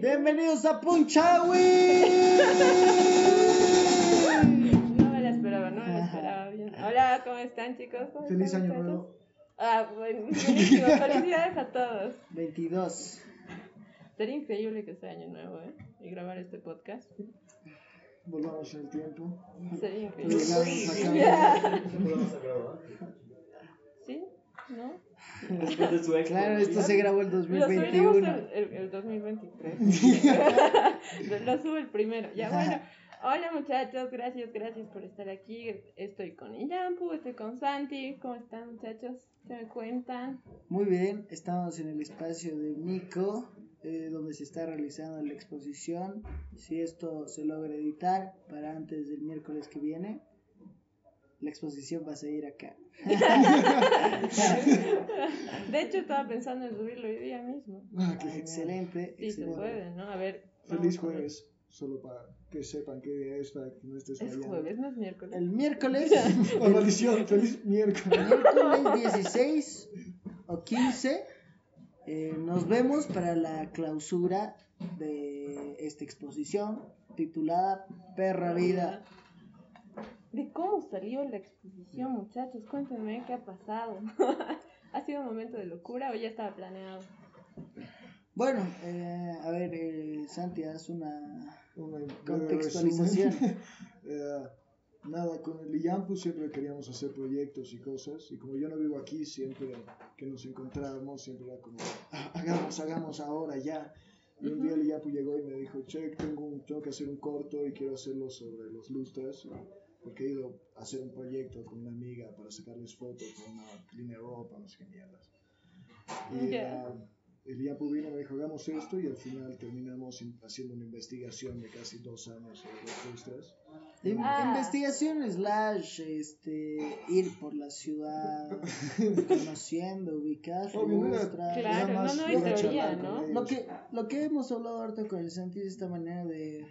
Bienvenidos a Punchawi. No me la esperaba, no me la esperaba bien. Hola, ¿cómo están chicos? ¿Cómo Feliz están, año nuevo. Ah, bueno, buenísimo. Felicidades a todos. 22. Sería increíble que sea año nuevo, ¿eh? Y grabar este podcast. Volvamos en el tiempo. Sería increíble. Llegamos acá. Ya. Vamos a grabar. ¿Sí? ¿No? Después de su expo. Claro, esto se grabó el Lo subiremos 2021. el, el, el 2023. lo, lo subo el primero. Ya bueno. Hola muchachos, gracias, gracias por estar aquí. Estoy con Iyampu, estoy con Santi. ¿Cómo están muchachos? ¿Qué me cuentan? Muy bien, estamos en el espacio de Nico, eh, donde se está realizando la exposición. Si esto se logra editar para antes del miércoles que viene, la exposición va a seguir acá. De hecho estaba pensando en subirlo hoy día mismo. Ah, qué genial. excelente, Sí, se excelente. puede, ¿no? A ver. Feliz jueves. Solo para que sepan qué día es, para que no estés Es fallando. jueves, no es miércoles. El miércoles, Oh, maldición, feliz miércoles. miércoles 16 o 15, eh, nos vemos para la clausura de esta exposición titulada Perra Vida. ¿De cómo salió la exposición, muchachos? Cuéntenme qué ha pasado. ¿Ha sido un momento de locura o ya estaba planeado? Bueno, eh, a ver, eh, Santi, haz una contextualización. Nada, con el IAMPU siempre queríamos hacer proyectos y cosas. Y como yo no vivo aquí, siempre que nos encontrábamos, siempre era como, "Ah, hagamos, hagamos ahora, ya. Y un día el IAMPU llegó y me dijo, che, tengo, un- tengo que hacer un corto y quiero hacerlo sobre los lustres. Porque he ido a hacer un proyecto con una amiga para sacarles fotos con una línea de ropa, no sé qué mierdas. Y Ya. ah, el IAPU vino y me dijo, hagamos esto y al final terminamos in- haciendo una investigación de casi dos años sobre los lustres. In- Ah. Investigación slash este, ir por la ciudad, conociendo, ubicar, mostrar. Claro, no, no hay de teoría, ¿no? Lo que, lo que hemos hablado ahorita con el Santi es esta manera de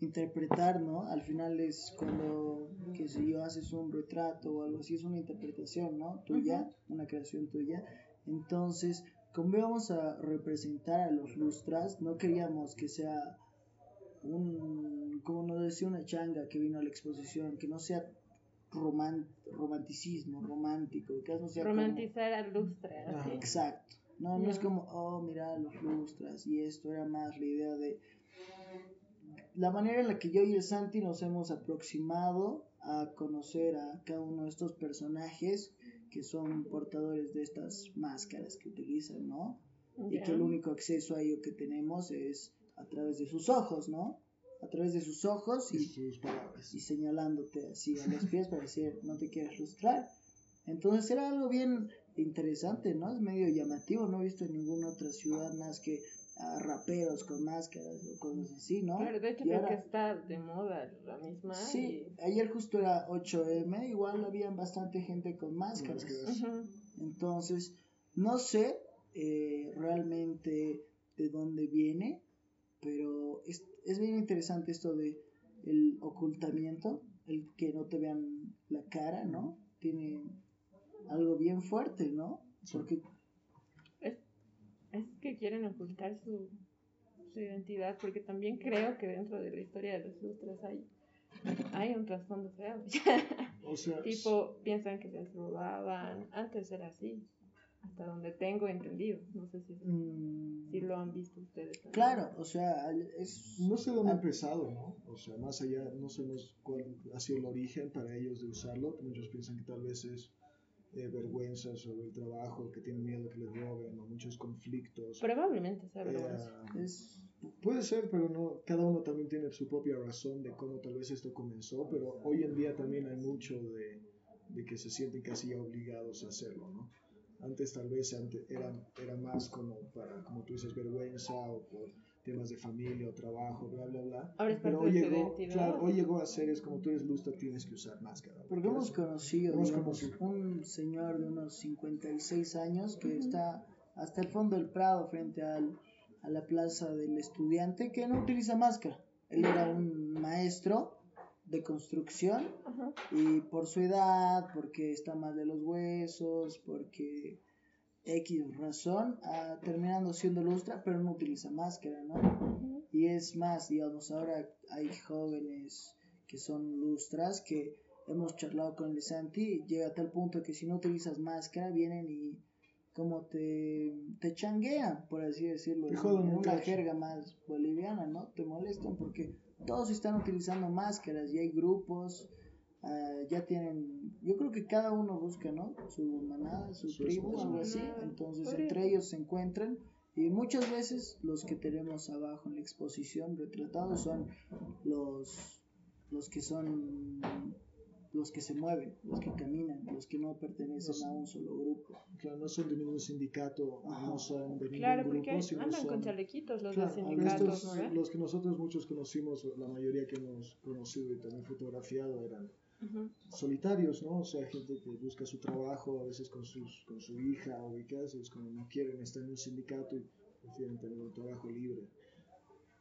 interpretar, ¿no? Al final es cuando, que si yo haces un retrato o algo así, es una interpretación, ¿no? Tuya, una creación tuya. Entonces, como íbamos a representar a los lustras, no queríamos que sea un, como nos decía una changa que vino a la exposición, que no sea roman- romanticismo, romántico, que no sea como- Romantizar al lustre. Exacto. No, no es como, oh, mira los lustras y esto era más la idea de la manera en la que yo y el Santi nos hemos aproximado a conocer a cada uno de estos personajes que son portadores de estas máscaras que utilizan, ¿no? Y que el único acceso a ello que tenemos es a través de sus ojos, ¿no? A través de sus ojos Y y sus palabras. y señalándote así a los pies para decir no te quieres lustrar. Entonces era algo bien interesante, ¿no? Es medio llamativo, no he visto en ninguna otra ciudad más que a raperos con máscaras o cosas así, ¿no? Claro, de hecho Y creo ahora- que está de moda la misma. Sí, ayer justo era 8M, igual había bastante gente con máscaras. Entonces, no sé eh, realmente de dónde viene, pero es, es bien interesante esto de el ocultamiento, el que no te vean la cara, ¿no? Tiene algo bien fuerte, ¿no? Sí. Porque Es, es que quieren ocultar su, su identidad, porque también creo que dentro de la historia de los lustres hay, hay un trasfondo feo. O sea, tipo, piensan que se robaban. Antes era así, hasta donde tengo entendido. No sé si, mm, si lo han visto ustedes. también. claro, o sea, es no sé dónde ha empezado, ¿no? O sea, más allá, no sabemos cuál ha sido el origen para ellos de usarlo. Muchos piensan que tal vez es eh, vergüenza sobre el trabajo, que tienen miedo que les roben, o muchos conflictos. Probablemente sea Eh, es Puede ser, pero no, cada uno también tiene su propia razón de cómo tal vez esto comenzó, pero hoy en día también hay mucho de, de que se sienten casi obligados a hacerlo, ¿no? Antes tal vez ante- era, era más como para, como tú dices, vergüenza o por temas de familia o trabajo, bla, bla, bla. Ahora es Pero hoy llegó, claro, hoy llegó a ser, es como tú eres lustra, tienes que usar máscara. Porque hemos conocido Hemos digamos, conocido. un señor de unos 56 años que está hasta el fondo del Prado frente al, a la plaza del estudiante que no utiliza máscara. Él era un maestro de construcción Ajá. y por su edad, porque está mal de los huesos, porque X razón, ah, terminando siendo lustra, pero no utiliza máscara, ¿no? Y es más, digamos, ahora hay jóvenes que son lustras que hemos charlado con el Santi, llega a tal punto que si no utilizas máscara vienen y como te, te changuean, por así decirlo, en- una jerga más boliviana, ¿no? Te molestan porque todos están utilizando máscaras y hay grupos, ah, ya tienen, yo creo que cada uno busca, ¿no? Su manada, su Su tribu, algo así, entonces entre ellos se encuentran y muchas veces los que tenemos abajo en la exposición retratados son los, los que son los que se mueven, los que caminan, los que no pertenecen Los- a un solo grupo. Claro, no son de ningún sindicato, Ajá. no son de ningún Claro, grupo, porque sino andan con son- chalequitos los Claro, sindicatos, estos, ¿no? ve? los que nosotros muchos conocimos, la mayoría que hemos conocido y también fotografiado eran Ujú. solitarios, ¿no? O sea, gente que busca su trabajo, a veces con, sus, con su hija o ubicas, es como no quieren estar en un sindicato y prefieren tener un trabajo libre.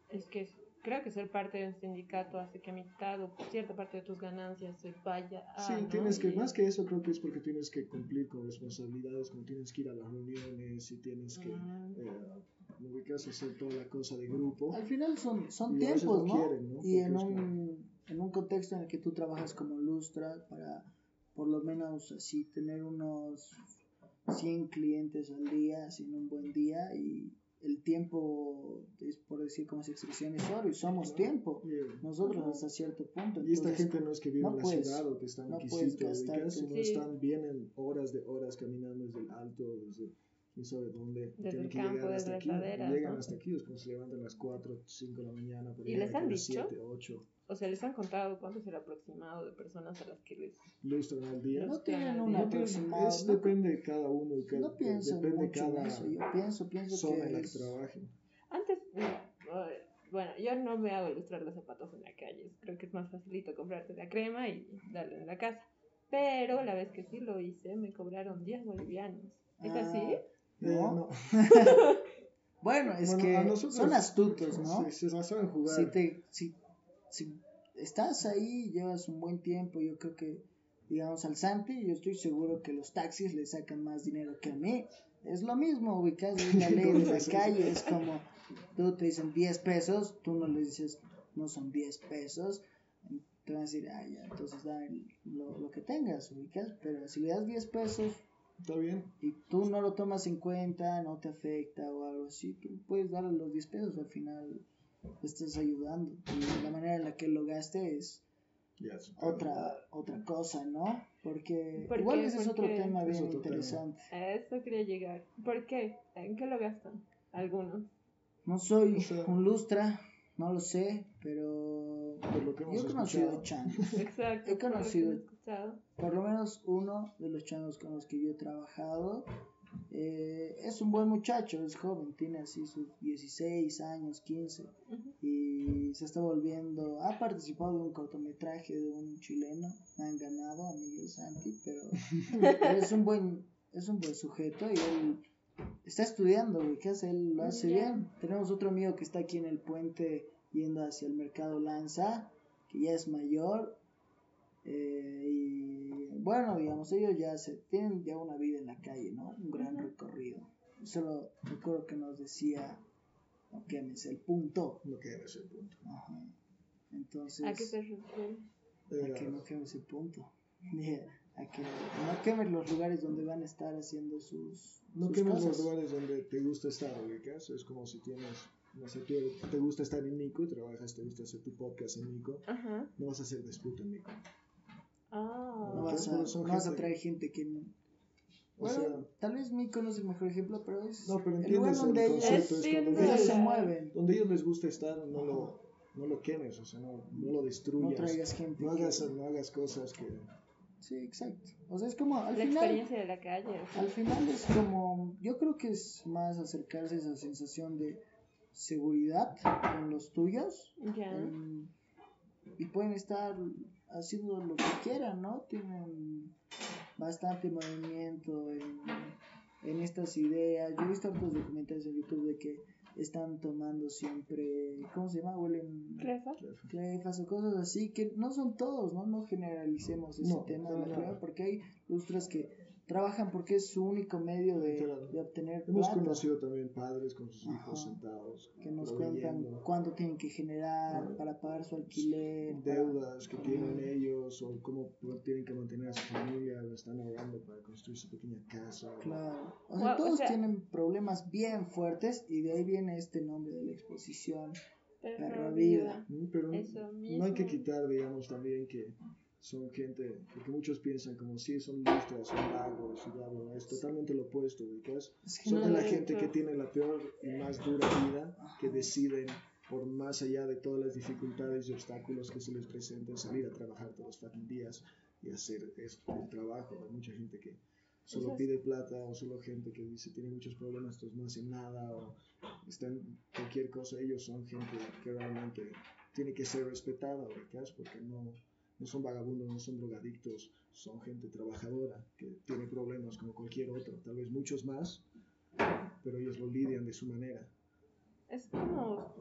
Es que creo que ser parte de un sindicato hace que mitad o cierta parte de tus ganancias se vaya a. Sí, Ah, ¿no? tienes que, Y- más que eso creo que es porque tienes que cumplir con responsabilidades, como tienes que ir a las reuniones y tienes que, Mm. eh, hacer toda la cosa de grupo. Al final son, son Y tiempos, no ¿no? quieren, ¿no? Y en un, en un contexto en el que tú trabajas como lustra para por lo menos así tener unos 100 clientes al día, haciendo un buen día y el tiempo es por decir como se expresión es oro y somos tiempo. Y, Nosotros hasta cierto punto. y esta gente no es que vive no en la puedes- ciudad o que están no aquí, sino Sí. están, vienen horas de horas caminando desde el alto, desde quién sabe dónde, Desde tienen el que campo, llegar desde aquí, y laderas, llegan ¿no? hasta aquí, es como se levantan a las 4, 5 de la mañana, ¿Y les han dicho? 7, 8, O sea, les han contado cuánto es el aproximado de personas a las que les. lustran al día. no tienen un No tienen- aproximado. es, no, depende de cada uno y cada, no pienso depende mucho cada en eso. Yo pienso, pienso zona que en la que trabajen. Antes, mira, bueno, yo no me hago ilustrar los zapatos en la calle. Creo que es más facilito comprarte la crema y darle en la casa. Pero la vez que sí lo hice, me cobraron 10 bolivianos. ¿Es Ah, así? Eh, ¿no? no. Bueno, es Bueno, que nosotros- son astutos, ¿no? Sí, se saben jugar. si te si, si estás ahí llevas un buen tiempo yo creo que digamos al Santi yo estoy seguro que los taxis le sacan más dinero que a mí es lo mismo ubicado en la ley de la calle es como tú te dicen 10 pesos tú no le dices no son 10 pesos te van a decir ah ya entonces da el- lo, lo que tengas ubicas pero si le das 10 pesos Está bien. y tú no lo tomas en cuenta, no te afecta o algo así, tú puedes darle los 10 pesos, al final estás ayudando. Y la manera en la que lo gaste es otra otra cosa, ¿no? Porque ¿Por igual qué? ese es ¿Por otro tema bien otro tema. interesante. A eso quería llegar. ¿Por qué? ¿En qué lo gastan? Algunos. No soy O sea- un lustra, no lo sé, pero Por lo que hemos yo he conocido changos. Exacto. He conocido- Por lo menos uno de los changos con los que yo he trabajado eh, es un buen muchacho, es joven, tiene así sus 16 años, 15. Ujú. y se está volviendo, ha participado de un cortometraje de un chileno, han ganado a Miguel Santi, pero, es un buen, es un buen sujeto y él está estudiando, güey, ¿qué hace? Él lo hace Ya. bien. Tenemos otro amigo que está aquí en el puente yendo hacia el mercado Lanza, que ya es mayor, eh, y bueno, digamos, ellos ya se tienen ya una vida en la calle, ¿no? Un gran recorrido. Solo recuerdo que nos decía, no quemes el punto. No queda ese punto. Ajá. Entonces, ¿A qué se refiere? Eh, a que no quemes el punto. a que no quemes los lugares donde van a estar haciendo sus, no sus quemes los lugares donde te gusta estar, ubicas. Es como si tienes, no sé, tú te gusta estar en Nico y trabajas, te gusta hacer tu podcast en Nico. Ajá. No vas a hacer disputa en Nico. Ah. No vas, a, son no vas a gente- traer gente que no. O Bueno, sea- tal vez Mico no es el mejor ejemplo, pero es No, pero el lugar entiendes el donde ellos, concepto. Es cuando no, ellos se mueven. donde ellos les gusta estar, no lo, no lo quemes, o sea, no, no lo No destruyas. traigas gente. No que- hagas, no hagas cosas que... Sí, exacto. O sea, es como al La final. experiencia de la calle. o sea. Al final es como, yo creo que es más acercarse a esa sensación de seguridad con los tuyos Ya. em, y pueden estar haciendo lo que quieran, ¿no? Tienen bastante movimiento en, en estas ideas. Yo he visto otros documentales en YouTube de que están tomando siempre, ¿cómo se llama? Huelen Clefa. clefas o cosas así, que no son todos, ¿no? No generalicemos ese No, tema de la cleva, porque hay lustras que trabajan porque es su único medio de, Claro. de obtener Hemos plata, conocido también padres con sus hijos Ajá. sentados, que nos cuentan cuánto tienen que generar para pagar su alquiler, para- deudas que tienen ellos o cómo tienen que mantener a su familia, o están ahorrando para construir su pequeña casa. Claro. O sea, Wow, o todos sea- tienen problemas bien fuertes y de ahí viene este nombre de la exposición. Perra Perra vida. Mm, Pero Eso no hay que mismo. quitar, digamos, también que son gente, porque muchos piensan como si son lustras, son vagos y. Es totalmente lo opuesto, ubicas. Es que Son no de la gente que tiene la peor y más dura vida, que deciden, por más allá de todas las dificultades y obstáculos que se les presenten, salir a trabajar todos los días y hacer esto, el trabajo. Hay mucha gente que solo pide plata o solo gente que dice tiene muchos problemas, entonces no hacen nada o están cualquier cosa. Ellos son gente que realmente tiene que ser respetada, ubicas, porque no, no son vagabundos, no son drogadictos, son gente trabajadora que tiene problemas como cualquier otro, tal vez muchos más, pero ellos lo lidian de su manera. Es como.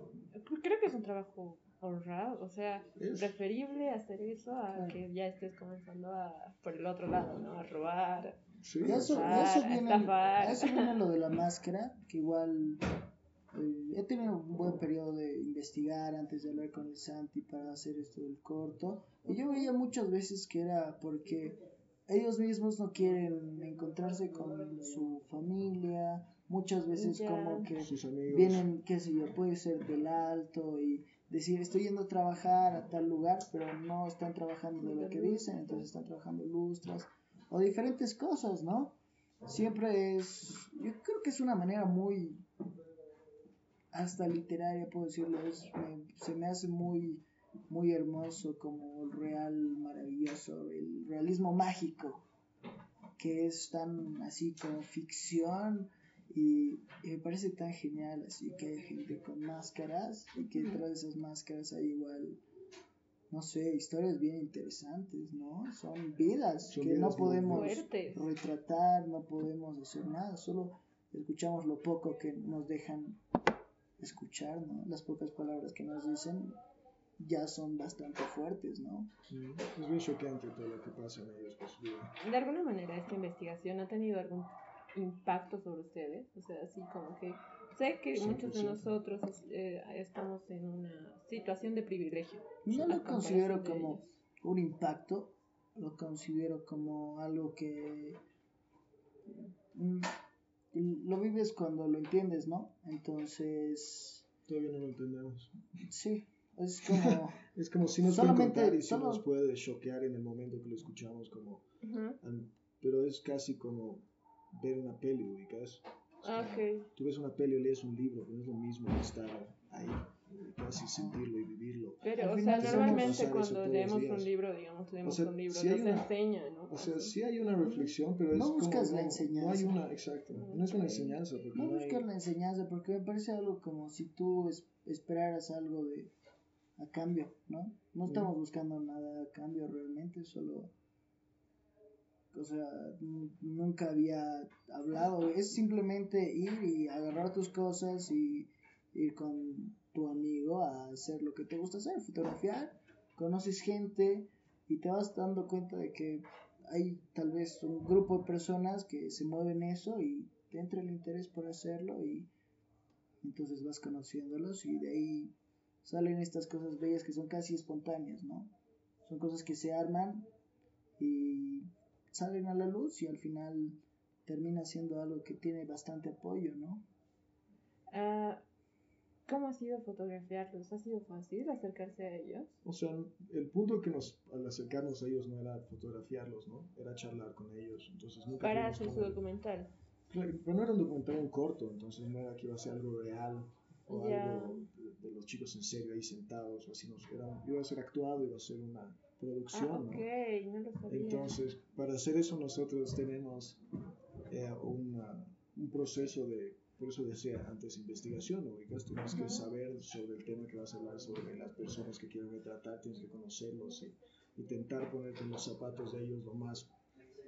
Creo que es un trabajo honrado. O sea, Es. preferible hacer eso a Claro. que ya estés comenzando a. por el otro lado, ¿no? A robar. Sí, Y eso, y Estafar, eso viene, estafar. a eso viene lo de la máscara, que igual eh, he tenido un buen periodo de investigar antes de hablar con el Santi para hacer esto del corto. Y yo veía muchas veces que era porque ellos mismos no quieren encontrarse con su familia, muchas veces Ya. como que sus amigos. vienen, qué sé yo, puede ser del alto y decir estoy yendo a trabajar a tal lugar, pero no están trabajando de lo que dicen, entonces están trabajando lustras o diferentes cosas, ¿no? Siempre es, yo creo que es una manera muy, hasta literaria, puedo decirlo, es, me- se me hace muy, muy hermoso como el real maravilloso, el realismo mágico, que es tan así como ficción y, y me parece tan genial así que hay gente con máscaras y que detrás de esas máscaras hay igual no sé historias bien interesantes no son vidas Son que vidas no podemos retratar no podemos hacer nada solo escuchamos lo poco que nos dejan escuchar no las pocas palabras que nos dicen ya son bastante fuertes no Mm, Es bien choqueante todo lo que pasa en ellos vida. De alguna manera, esta investigación ha tenido algún impacto sobre ustedes. O sea, así como que. Sé que muchos de 100%. nosotros eh, estamos en una situación de privilegio. no lo considero como ellos. un impacto, lo considero como algo que mm, lo vives cuando lo entiendes, ¿no? Entonces, Todavía no lo entendemos. sí, es como, Es como si nos Solamente- contar y si solo- nos puede choquear en el momento que lo escuchamos, como, Ujú. an- pero es casi como ver una peli, ubicas. Es como- Ok. Tú ves una peli o lees un libro, pero no es lo mismo que estar ahí, casi sentirlo y vivirlo. Pero, Al o sea, normalmente cuando leemos días. un libro, digamos, leemos sea, un libro, hay nos una- enseña, ¿no? O sea, Así. sí hay una reflexión, pero es No como, buscas la no- enseñanza. No hay una, exacto, no es una enseñanza, porque no no hay... buscar la enseñanza, porque me parece algo como si tú es- esperaras algo de a cambio, ¿no? No estamos buscando nada a cambio realmente, solo o sea, nunca había hablado, es simplemente ir y agarrar tus cosas y ir con tu amigo a hacer lo que te gusta hacer, fotografiar, conoces gente y te vas dando cuenta de que hay tal vez un grupo de personas que se mueven eso y te entra el interés por hacerlo y entonces vas conociéndolos y de ahí salen estas cosas bellas que son casi espontáneas, ¿no? Son cosas que se arman y salen a la luz y al final termina siendo algo que tiene bastante apoyo, ¿no? Ah, ¿Cómo ha sido fotografiarlos? ¿Ha sido fácil acercarse a ellos? O sea, el punto que nos, al acercarnos a ellos no era fotografiarlos, ¿no? Era charlar con ellos, entonces nunca Para hacer su documental. Claro, pero no era un documental un corto, entonces no era que iba a ser algo real o Ya. algo de, de los chicos en serio ahí sentados o así, no, era, iba a ser actuado, iba a ser una producción, Ah, ¿no? ok, no lo sabía. Entonces, para hacer eso nosotros tenemos eh, una- un proceso de, por eso decía antes, investigación, ubicas, tienes que saber sobre el tema que vas a hablar, sobre las personas que quieren retratar, tienes que conocerlos y intentar ponerte en los zapatos de ellos lo más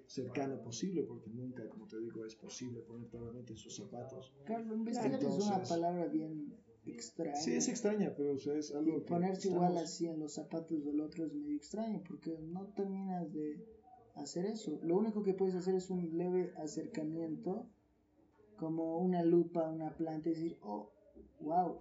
cercano posible, porque nunca, como te digo, es posible poner totalmente en sus zapatos. Claro, investigar es una palabra bien extraña. Sí, es extraña, pero o sea, es algo Y que ponerse estamos- igual así en los zapatos del otro es medio extraño porque no terminas de hacer eso. Lo único que puedes hacer es un leve acercamiento, como una lupa, una planta, y decir, oh, wow,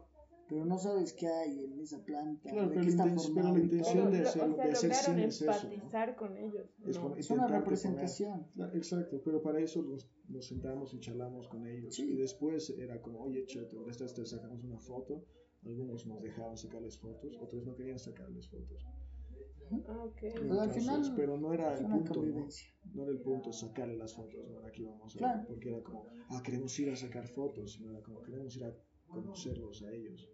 pero no sabes qué hay en esa planta, Claro, de pero la está pero intención de hacer- o sea, de hacer cine es eso, ¿no? empatizar con ellos. Es ¿no? Es una representación. poner- Exacto, pero para eso nos, nos sentamos y charlamos con ellos. Sí. Y después era como, oye, che, te prestas, te sacamos una foto. Algunos nos dejaban sacarles fotos, otros no querían sacarles fotos. Ah, ok. Pero al Entonces, final pero no era el punto, ¿no? era el punto sacarle las fotos, no era que íbamos a Claro. porque era como, ah, queremos ir a sacar fotos, sino era como, queremos ir a conocerlos a ellos.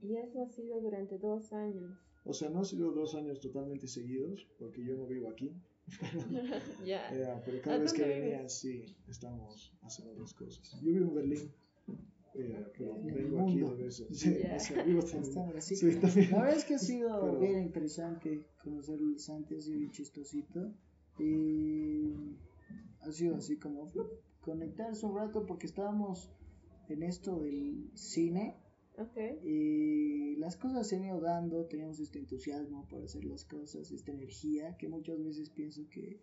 Y eso ha sido durante dos años. O sea, no ha sido dos años totalmente seguidos, porque yo no vivo aquí, ya. Eh, pero cada ¿A vez que venía, sí, estamos haciendo las cosas. Yo vivo en Berlín, eh, pero En el vengo aquí mundo. de veces. Sí, así. Sí, también. La verdad es que ha sido Pero- bien interesante conocerlo antes, ha sido bien chistosito. Y ha sido así como flup, conectarse un rato porque estábamos en esto del cine Ok. y las cosas se han ido dando, teníamos este entusiasmo por hacer las cosas, esta energía que muchas veces pienso que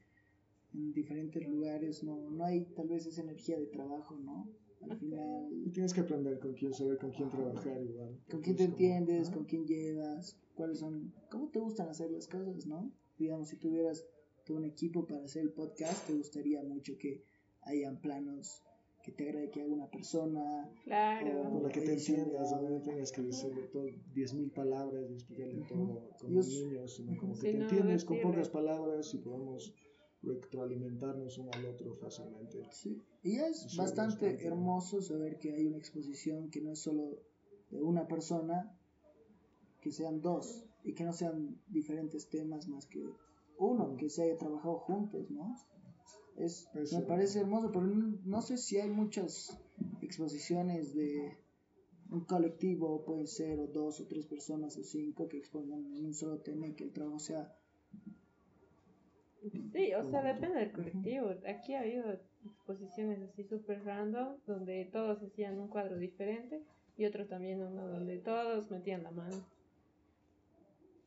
en diferentes lugares no, no hay tal vez esa energía de trabajo, ¿no? Al final tienes que aprender con quién, saber con quién trabajar igual. con quién te como, entiendes, con quién llevas, cuáles son, cómo te gustan hacer las cosas, ¿no? Digamos, si tuvieras todo un equipo para hacer el podcast, te gustaría mucho que hayan planos que te agrade que haga una persona, Claro. Con la que te entiendas, donde no tengas que decirle todo 10.000 palabras y explicarle todo como niños, sino como que Sí, te no, entiendes con pocas palabras y podemos retroalimentarnos uno al otro fácilmente. Sí. Y es bastante hermoso saber que hay una exposición que no es solo de una persona, que sean dos y que no sean diferentes temas más que uno, que se haya trabajado juntos, ¿no? Es, Eso. me parece hermoso, pero no, no sé si hay muchas exposiciones de un colectivo, pueden ser o dos o tres personas o cinco que expongan en un solo tema y que el trabajo sea Sí, o sea, depende del colectivo. Aquí ha habido exposiciones así súper random, donde todos hacían un cuadro diferente y otro también uno donde todos metían la mano.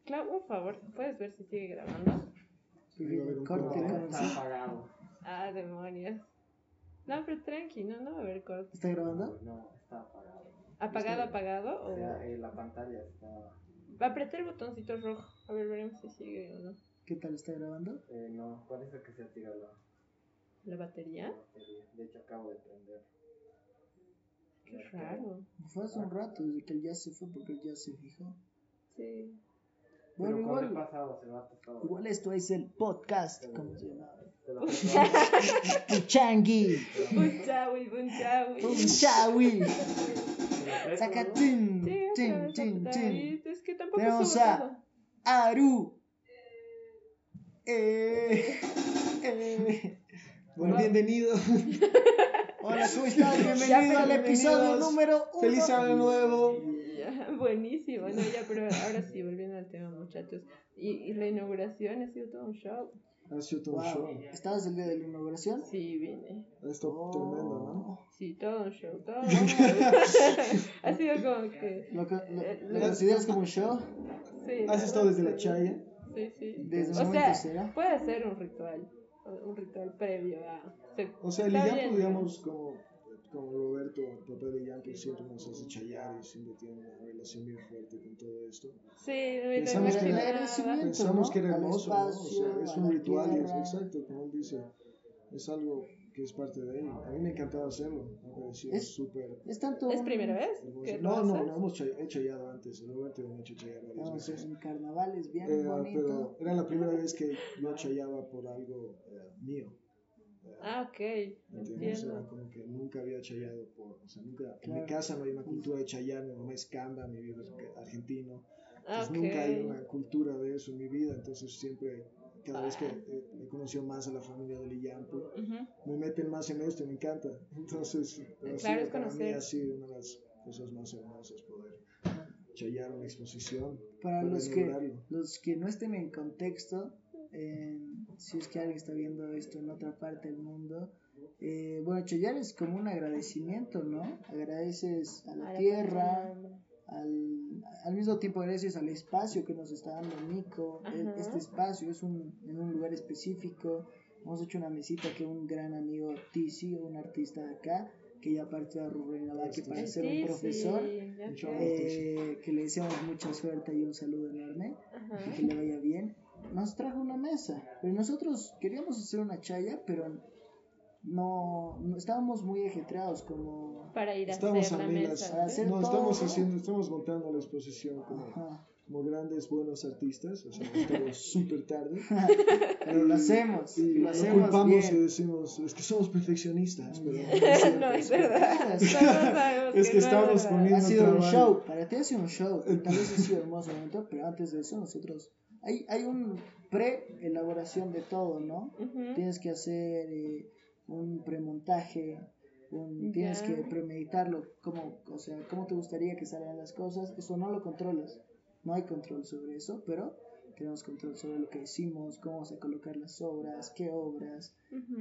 Claro, por favor, ¿puedes ver si sigue grabando? Ahí va a haber un corte. Está apagado. Ah, demonios. No, pero tranqui, no, no va a haber corte. ¿Está grabando? No, está apagado. ¿Apagado, apagado? O O... sea, eh, la pantalla está. Va a apretar el botoncito rojo. A ver, veremos si sigue o no. ¿Qué tal está grabando? Eh, no, parece que se ha tirado la, ¿La batería? la batería. De hecho, acabo de prender. Qué raro. Fue hace un rato desde que él ya se fue porque él ya se fijó. Sí. Bueno, Pero igual, pasado igual esto es el podcast, como se llama. Puchangui, Un chawi, un chawi. Punchawi, Sí, o sea, tin, tin, tin. ahí. Es que tampoco Tenemos a-. Aru. Eh, eh. Bueno, bienvenido. Hola, ¿cómo estás? Ya, Bienvenido al bienvenidos. episodio número uno. Feliz año nuevo. Ya, buenísimo, no, ya, pero ahora sí, volviendo al tema, muchachos. Y, y la inauguración ha sido todo un show. Ha sido todo un Wow. show. ¿Estabas el día de la inauguración? Sí, vine. Ha estado Oh. tremendo, ¿no? Sí, todo un show, todo un show. ha sido como que. ¿Lo, co- Eh, lo, lo lo- consideras como un show? Sí, ¿Has estado desde la chaya? Sí, sí. Desde o sea, cero. puede ser un ritual. Un ritual previo a. se- O sea, el bien, digamos, como, como Roberto, el papá de Illampo, siempre nos hace chayar y siempre tiene una relación bien fuerte con todo esto. Sí, Pensamos que- agradecimiento, Pensamos ¿no? que era hermoso, ¿no? O espacio, sea, es un ritual, y es, exacto, como él dice, es algo que es parte de él. A mí me encantaba hacerlo, me parecía Es- súper Es tanto ¿Es primera vez que lo No, no, haces? no hemos chay- he chayado antes, el Roberto me ha hecho chayar varias a veces. un carnavales bien Eh, bonito. pero era la primera vez que yo chayaba por algo eh, mío. Eh, Ah, ok, ¿Entiendes? Era como que nunca había chayado por, o sea, nunca, en mi Claro. casa no hay una cultura de chayar, mi mamá es camba, mi viejo es argentino, Ah, entonces ok. nunca hay una cultura de eso en mi vida, entonces siempre, cada vez que eh, he conocido más a la familia de Lillampo, Ujú. me meten más en esto y me encanta, entonces Claro, sido es para mí conocer. ha sido una de las cosas más hermosas poder chayar una exposición, Para los que, los que no estén en contexto, en si es que alguien está viendo esto en otra parte del mundo. Eh, bueno, chillar es como un agradecimiento, ¿no? Agradeces a la A la tierra, persona. Al, al mismo tiempo agradeces al espacio que nos está dando Nico. E- Ajá. Este espacio es un, en un lugar específico. Hemos hecho una mesita que un gran amigo Tizi, un artista de acá, que ya partió a Rurrenabaque para ser un profesor. eh, que le deseamos mucha suerte y un saludo enorme Ajá. que le vaya bien, nos trajo una mesa. Pero nosotros queríamos hacer una chaya, pero no, no- estábamos muy ajetreados como... Para ir a Estamos hacer a la milas. mesa. Hacer No, estamos todo. haciendo, estamos montando la exposición como, como grandes buenos artistas, o sea, estamos súper tarde. Pero lo hacemos, Y y lo hacemos culpamos y bien. decimos, es que somos perfeccionistas, pero no es no, verdad. Es que no estamos poniendo- Ha sido un trabajo. show, para ti ha sido un show, y tal vez ha sido hermoso momento, pero antes de eso nosotros... Hay, hay un pre-elaboración de todo, ¿no? Ujú. tienes que hacer eh, un premontaje, un, tienes que premeditarlo, cómo, o sea, cómo te gustaría que salgan las cosas, eso no lo controlas, no hay control sobre eso, pero tenemos control sobre lo que decimos, cómo vamos a colocar las obras, qué obras,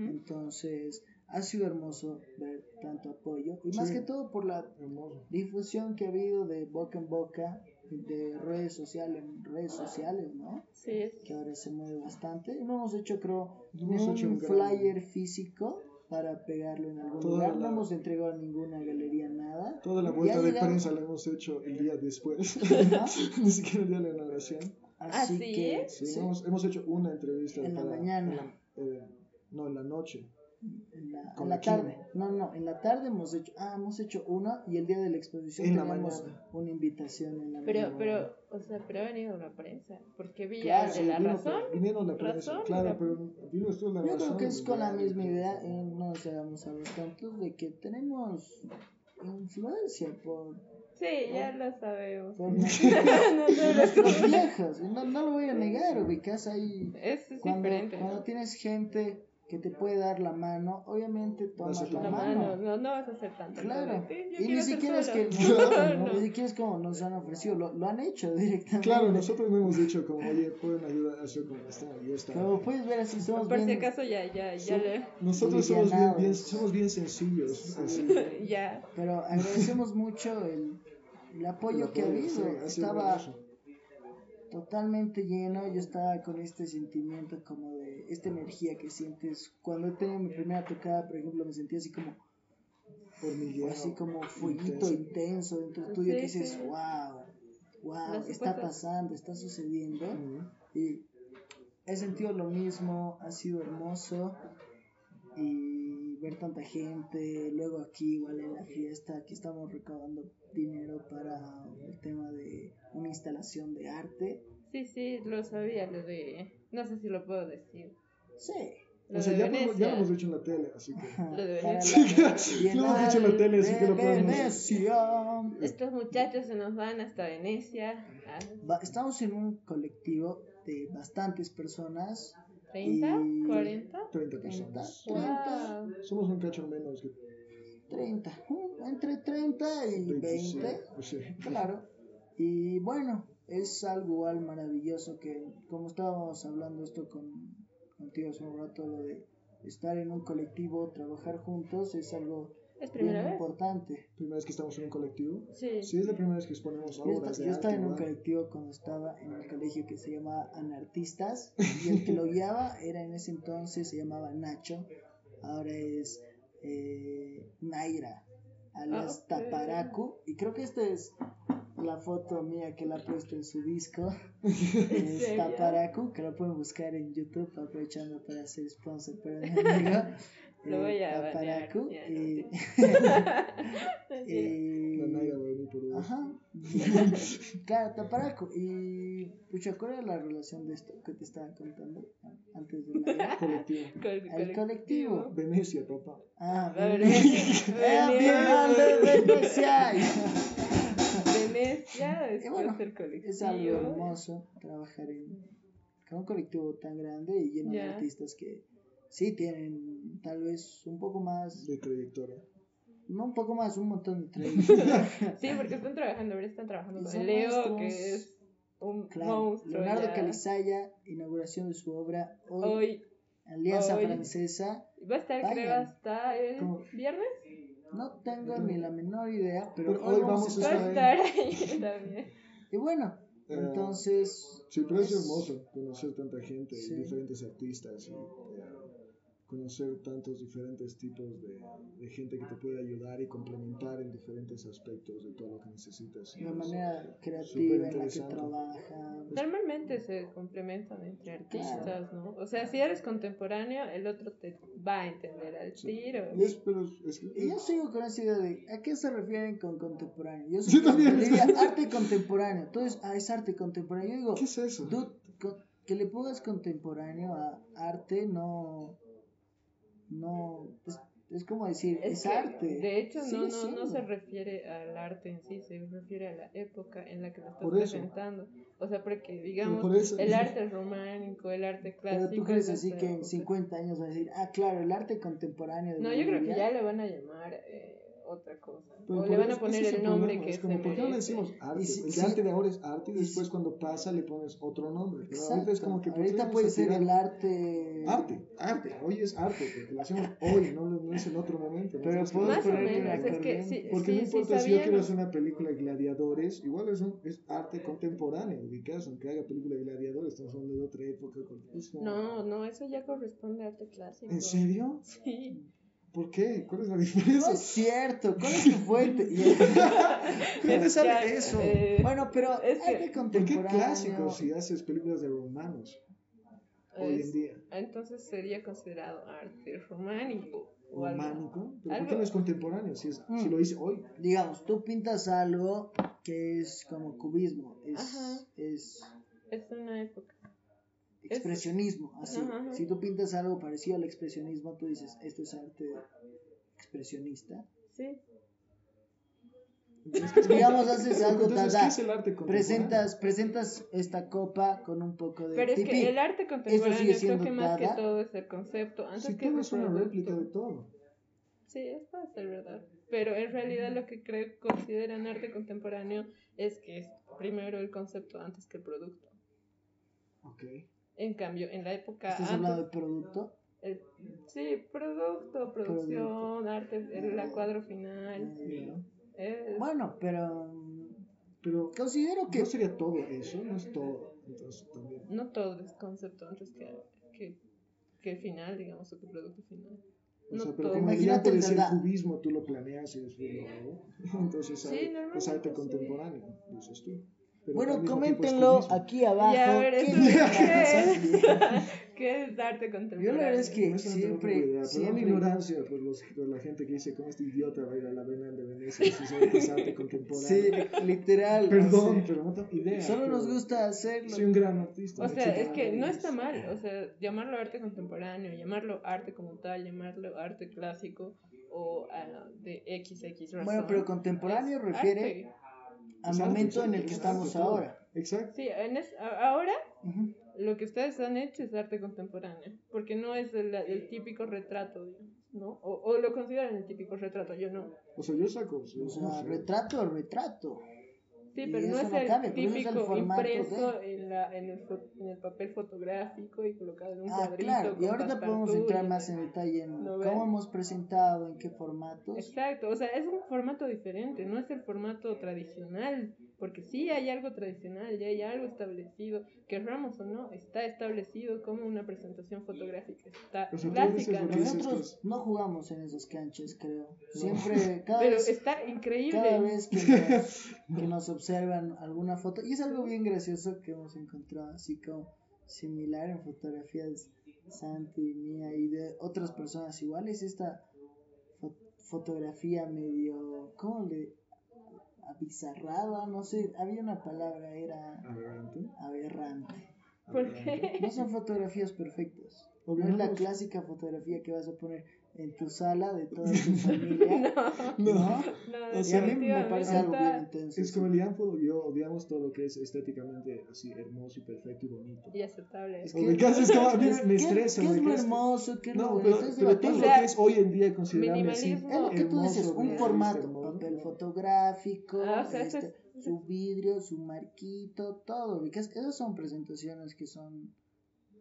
entonces ha sido hermoso ver tanto apoyo, y más Sí. que todo por la Hermoso. difusión que ha habido de boca en boca, de redes sociales, redes sociales, ¿no? Sí, que ahora se mueve bastante. No hemos hecho, creo, No hemos hecho un gran- flyer físico para pegarlo en algún Toda lugar. la- No hemos entregado a ninguna galería nada. Toda la vuelta de prensa la hemos hecho el día después, ni siquiera el día de la inauguración. Así ¿Ah, sí? que Sí, sí, Hemos, hemos hecho una entrevista En la para- mañana. en la- eh, no, en la noche. En la, en la la tarde. No, no, en la tarde hemos hecho, ah, hemos hecho una y el día de la exposición En la teníamos mañana. una invitación en la Pero, mañana. pero, o sea, pero ha venido la prensa. Porque vi Claro, de la vino- razón. Vinieron la prensa, Razón, claro, la- pero vino esto la Yo razón. creo que es con la misma idea, eh, no nos hagamos a los tontos, de que tenemos influencia por, Sí, ya lo sabemos. No, no lo voy a negar, ubicas ahí Es, es cuando, diferente. cuando ¿no? tienes gente que te puede dar la mano, obviamente tomas la mano. mano, no, no vas a hacer tanto. Claro. Sí, yo Y ni siquiera es que Claro, no, no. ni siquiera es como nos han ofrecido, lo, lo han hecho directamente. Claro, nosotros no hemos dicho como, oye, pueden ayudar a hacer como está, y ya está. Como puedes ver así somos Por si acaso ya, ya, ya So- le. nosotros somos bien, bien, somos bien sencillos. así. ya. pero agradecemos mucho el, el apoyo El que ha habido. Estaba hermoso. Totalmente lleno, yo estaba con este sentimiento como de esta energía que sientes. Cuando he tenido mi primera tocada, por ejemplo, me sentía así como Hormigueo, así como fueguito intenso. intenso dentro tuyo que Sí, dices, sí. wow, wow, está pasando, está sucediendo. Y he sentido lo mismo, ha sido hermoso. Y ver tanta gente, luego aquí igual en la fiesta, aquí estamos recaudando dinero para el tema de una instalación de arte. Sí, sí, lo sabía, lo de. No sé si lo puedo decir. Sí. Lo O sea, de ya, podemos- ya Venecia. lo hemos dicho en la tele, así que. Ajá, Lo de la Lo hemos dicho en la tele, así que lo de podemos- Venecia. Estos muchachos se nos van hasta Venecia. Estamos en un colectivo de bastantes personas. 30, Y- 40. 30 30, personas. 30, Wow. Somos un cacho menos que 30, uh, entre 30 y 25. 20. pues sí. Claro. Y bueno, es algo igual maravilloso que, como estábamos hablando esto con, contigo hace un rato, lo de estar en un colectivo, trabajar juntos, es algo ¿Es bien primera vez? importante. Primera vez que estamos en un colectivo. Sí. Sí, es la primera vez que exponemos obras de yo estaba en un colectivo cuando estaba en el colegio que se llamaba Anartistas y el que lo guiaba era en ese entonces, se llamaba Nacho, ahora es eh, Naira, alias Ah, ok. Taparacu, y creo que esta es la foto mía que la ha puesto en su disco, es? Taparacu, que la pueden buscar en YouTube aprovechando para hacer sponsor para mi amigo. Lo eh, voy a banear, no, a venir por vos. Ajá. claro, Taparaco. Y, pucha, ¿cuál era la relación de esto que te estaba contando antes de la Colectivo. Col- El colectivo. Venecia, papá. Ah, Venecia. Ah, Venecia. Venecia. Venecia, después bueno, el colectivo. Es algo hermoso trabajar en, con un colectivo tan grande y lleno de artistas que sí tienen tal vez un poco más, De trayectoria. no un poco más, un montón de trayectoria. Sí, porque están trabajando, ahora están trabajando con Leo, monstruos. que es un Claro, monstruo. Leonardo ya. Calizaya, inauguración de su obra hoy, Hoy, Alianza Hoy. Francesa. Va a estar, creo, Vayan. hasta el ¿Cómo? viernes. No tengo ni la menor idea, pero, Pero hoy hoy vamos vamos a a Va a estar. estar ahí también. Y bueno, Eh, entonces. Sí, pero es es- hermoso conocer tanta gente, Sí. diferentes artistas y eh, conocer tantos diferentes tipos de, de gente que te puede ayudar y complementar en diferentes aspectos de todo lo que necesitas. La manera creativa en la que trabajan. Normalmente se complementan entre artistas, ¿no? O sea, si eres contemporáneo, el otro te va a entender al tiro. Y es, pero es que- Y yo sigo con esa idea de ¿a qué se refieren con contemporáneo? Yo, Yo también. diría arte contemporáneo. Entonces, ah, es arte contemporáneo. Yo digo, ¿Qué es eso? dude, co- que le pongas contemporáneo a arte no. No. Es, es como decir, es, Es que, arte. De hecho, no, Sigue no, no siendo. se refiere al arte en sí, se refiere a la época en la que lo estás presentando. O sea, porque digamos, por eso. el arte románico, el arte clásico. Pero tú crees así que en época. 50 años van a decir, ah, claro, el arte contemporáneo de No, yo creo que Bolivia". ya le van a llamar eh, otra cosa. Pero o le van a eso- poner el nombre problema, que es se como, ¿por qué no le decimos arte? Si- el si- arte de ahora es arte y después si- cuando pasa le pones otro nombre. Pero ahorita es como que ¿por qué Ahorita puede ser el arte. Arte, arte, hoy es arte, porque lo hacemos hoy, no, lo- no es en otro momento. ¿no? Pero puedes Más o ponerte menos, es que sí, Porque sí, no sí importa si yo quiero hacer una película de gladiadores, igual es, un, es arte contemporáneo. ¿Y qué aunque haga película de gladiadores? Estamos hablando de otra época. con- es como- No, no, eso ya corresponde a arte clásico. ¿En serio? Sí. ¿Por qué? ¿Cuál es la No diferencia? es cierto, ¿cuál es tu fuente? Y- ¿De dónde sale eso? eh, bueno, pero Es que- arte ¿Por qué clásicos si haces películas de romanos hoy es- en día? Entonces sería considerado arte románico. o. ¿Románico? ¿Pero por algo- qué no es contemporáneo? Si, es, Mm. si lo hice hoy. Digamos, tú pintas algo que es como cubismo, es, Ajá. es Es una época. Expresionismo, así. Ajá, ajá. Si tú pintas algo parecido al expresionismo, tú dices, esto es arte expresionista. Sí. Entonces, Digamos, haces algo Entonces, dada. ¿qué es el arte contemporáneo? Presentas, presentas esta copa con un poco de Pero es que el arte contemporáneo sigue creo que más que todo es el concepto. Antes Si que todo el es una producto. réplica de todo. Sí, es ser verdad. Pero en realidad lo que creo consideran arte contemporáneo es que es primero el concepto antes que el producto. Ok. En cambio, en la época ¿Estás antes, hablando de producto? el- sí, producto, producción, arte, el la cuadro final. Eh, Bueno, pero Pero considero que no sería todo eso, no es todo. Entonces también. no todo es concepto antes que, que, que final, digamos, o que producto final. O No sea, pero todo. como Imagínate el verdad. cubismo, tú lo planeas y después lo hago. Entonces Sí, hay- es normalmente arte sí. contemporáneo, dices tú. Pero Bueno, al mismo tiempo es coméntenlo aquí abajo. Y a ver, ¿Qué es? ¿Qué es arte contemporáneo? Yo la verdad es que siempre, idea, Perdón siempre- mi ignorancia por, los, por la gente que dice, ¿cómo este idiota va a ir a la Bienal de Venecia si sabe que es arte contemporáneo? Sí, literal. Perdón, sé. pero no tengo idea. Solo nos gusta hacerlo. Soy un gran artista. O sea, es que no está mal, o sea, llamarlo arte contemporáneo, llamarlo arte como tal, llamarlo arte clásico o ah, de XX razón. Bueno, pero contemporáneo refiere arte. Al momento en el que es estamos todo. ahora. Exacto. Sí, en es- ahora lo que ustedes han hecho es arte contemporáneo, porque no es el, el típico retrato, digamos, ¿no? O, o lo consideran el típico retrato, yo no. O sea, yo saco. O no sea, retrato, retrato. Sí, pero no es no el cabe, eso es el típico impreso de- en, la, en, el, en el papel fotográfico y colocado en un Ah, cuadrito. claro. Y ahorita podemos entrar más en detalle en ¿No cómo hemos presentado, en qué formatos. Exacto, o sea, es un formato diferente, no es el formato tradicional, porque sí hay algo tradicional, ya hay algo establecido, querramos o no, está establecido como una presentación fotográfica, está O sea, clásica, ¿no? Nosotros no jugamos en esos canches, creo. Siempre, cada pero vez, está increíble. cada vez que nos, que nos observan alguna foto, y es algo bien gracioso que hemos encontrado, así como similar en fotografías Santi, mía y de otras personas iguales, esta fo- fotografía medio, ¿cómo le? Abizarrada, no sé, había una palabra, era Aberrante. aberrante. ¿Por qué? No son fotografías perfectas. No es la clásica fotografía que vas a poner en tu sala de toda tu familia. No, ¿no? no, O sea, a mí me parece algo bien intenso. Es como el Lianfo, yo odiamos todo lo que es estéticamente así hermoso y perfecto y bonito. y aceptable. Es O me cansas, como a mí es- me ¿qué- estresa, ¿Qué me es lo hermoso? ¿Qué es lo No, bonito? pero, Es pero todo lo O sea, que es hoy en día considerable así. Es lo que tú hermoso, dices, un formato, papel fotográfico, Ah, o sea, este, es- su vidrio, su marquito, todo. Esas son presentaciones que son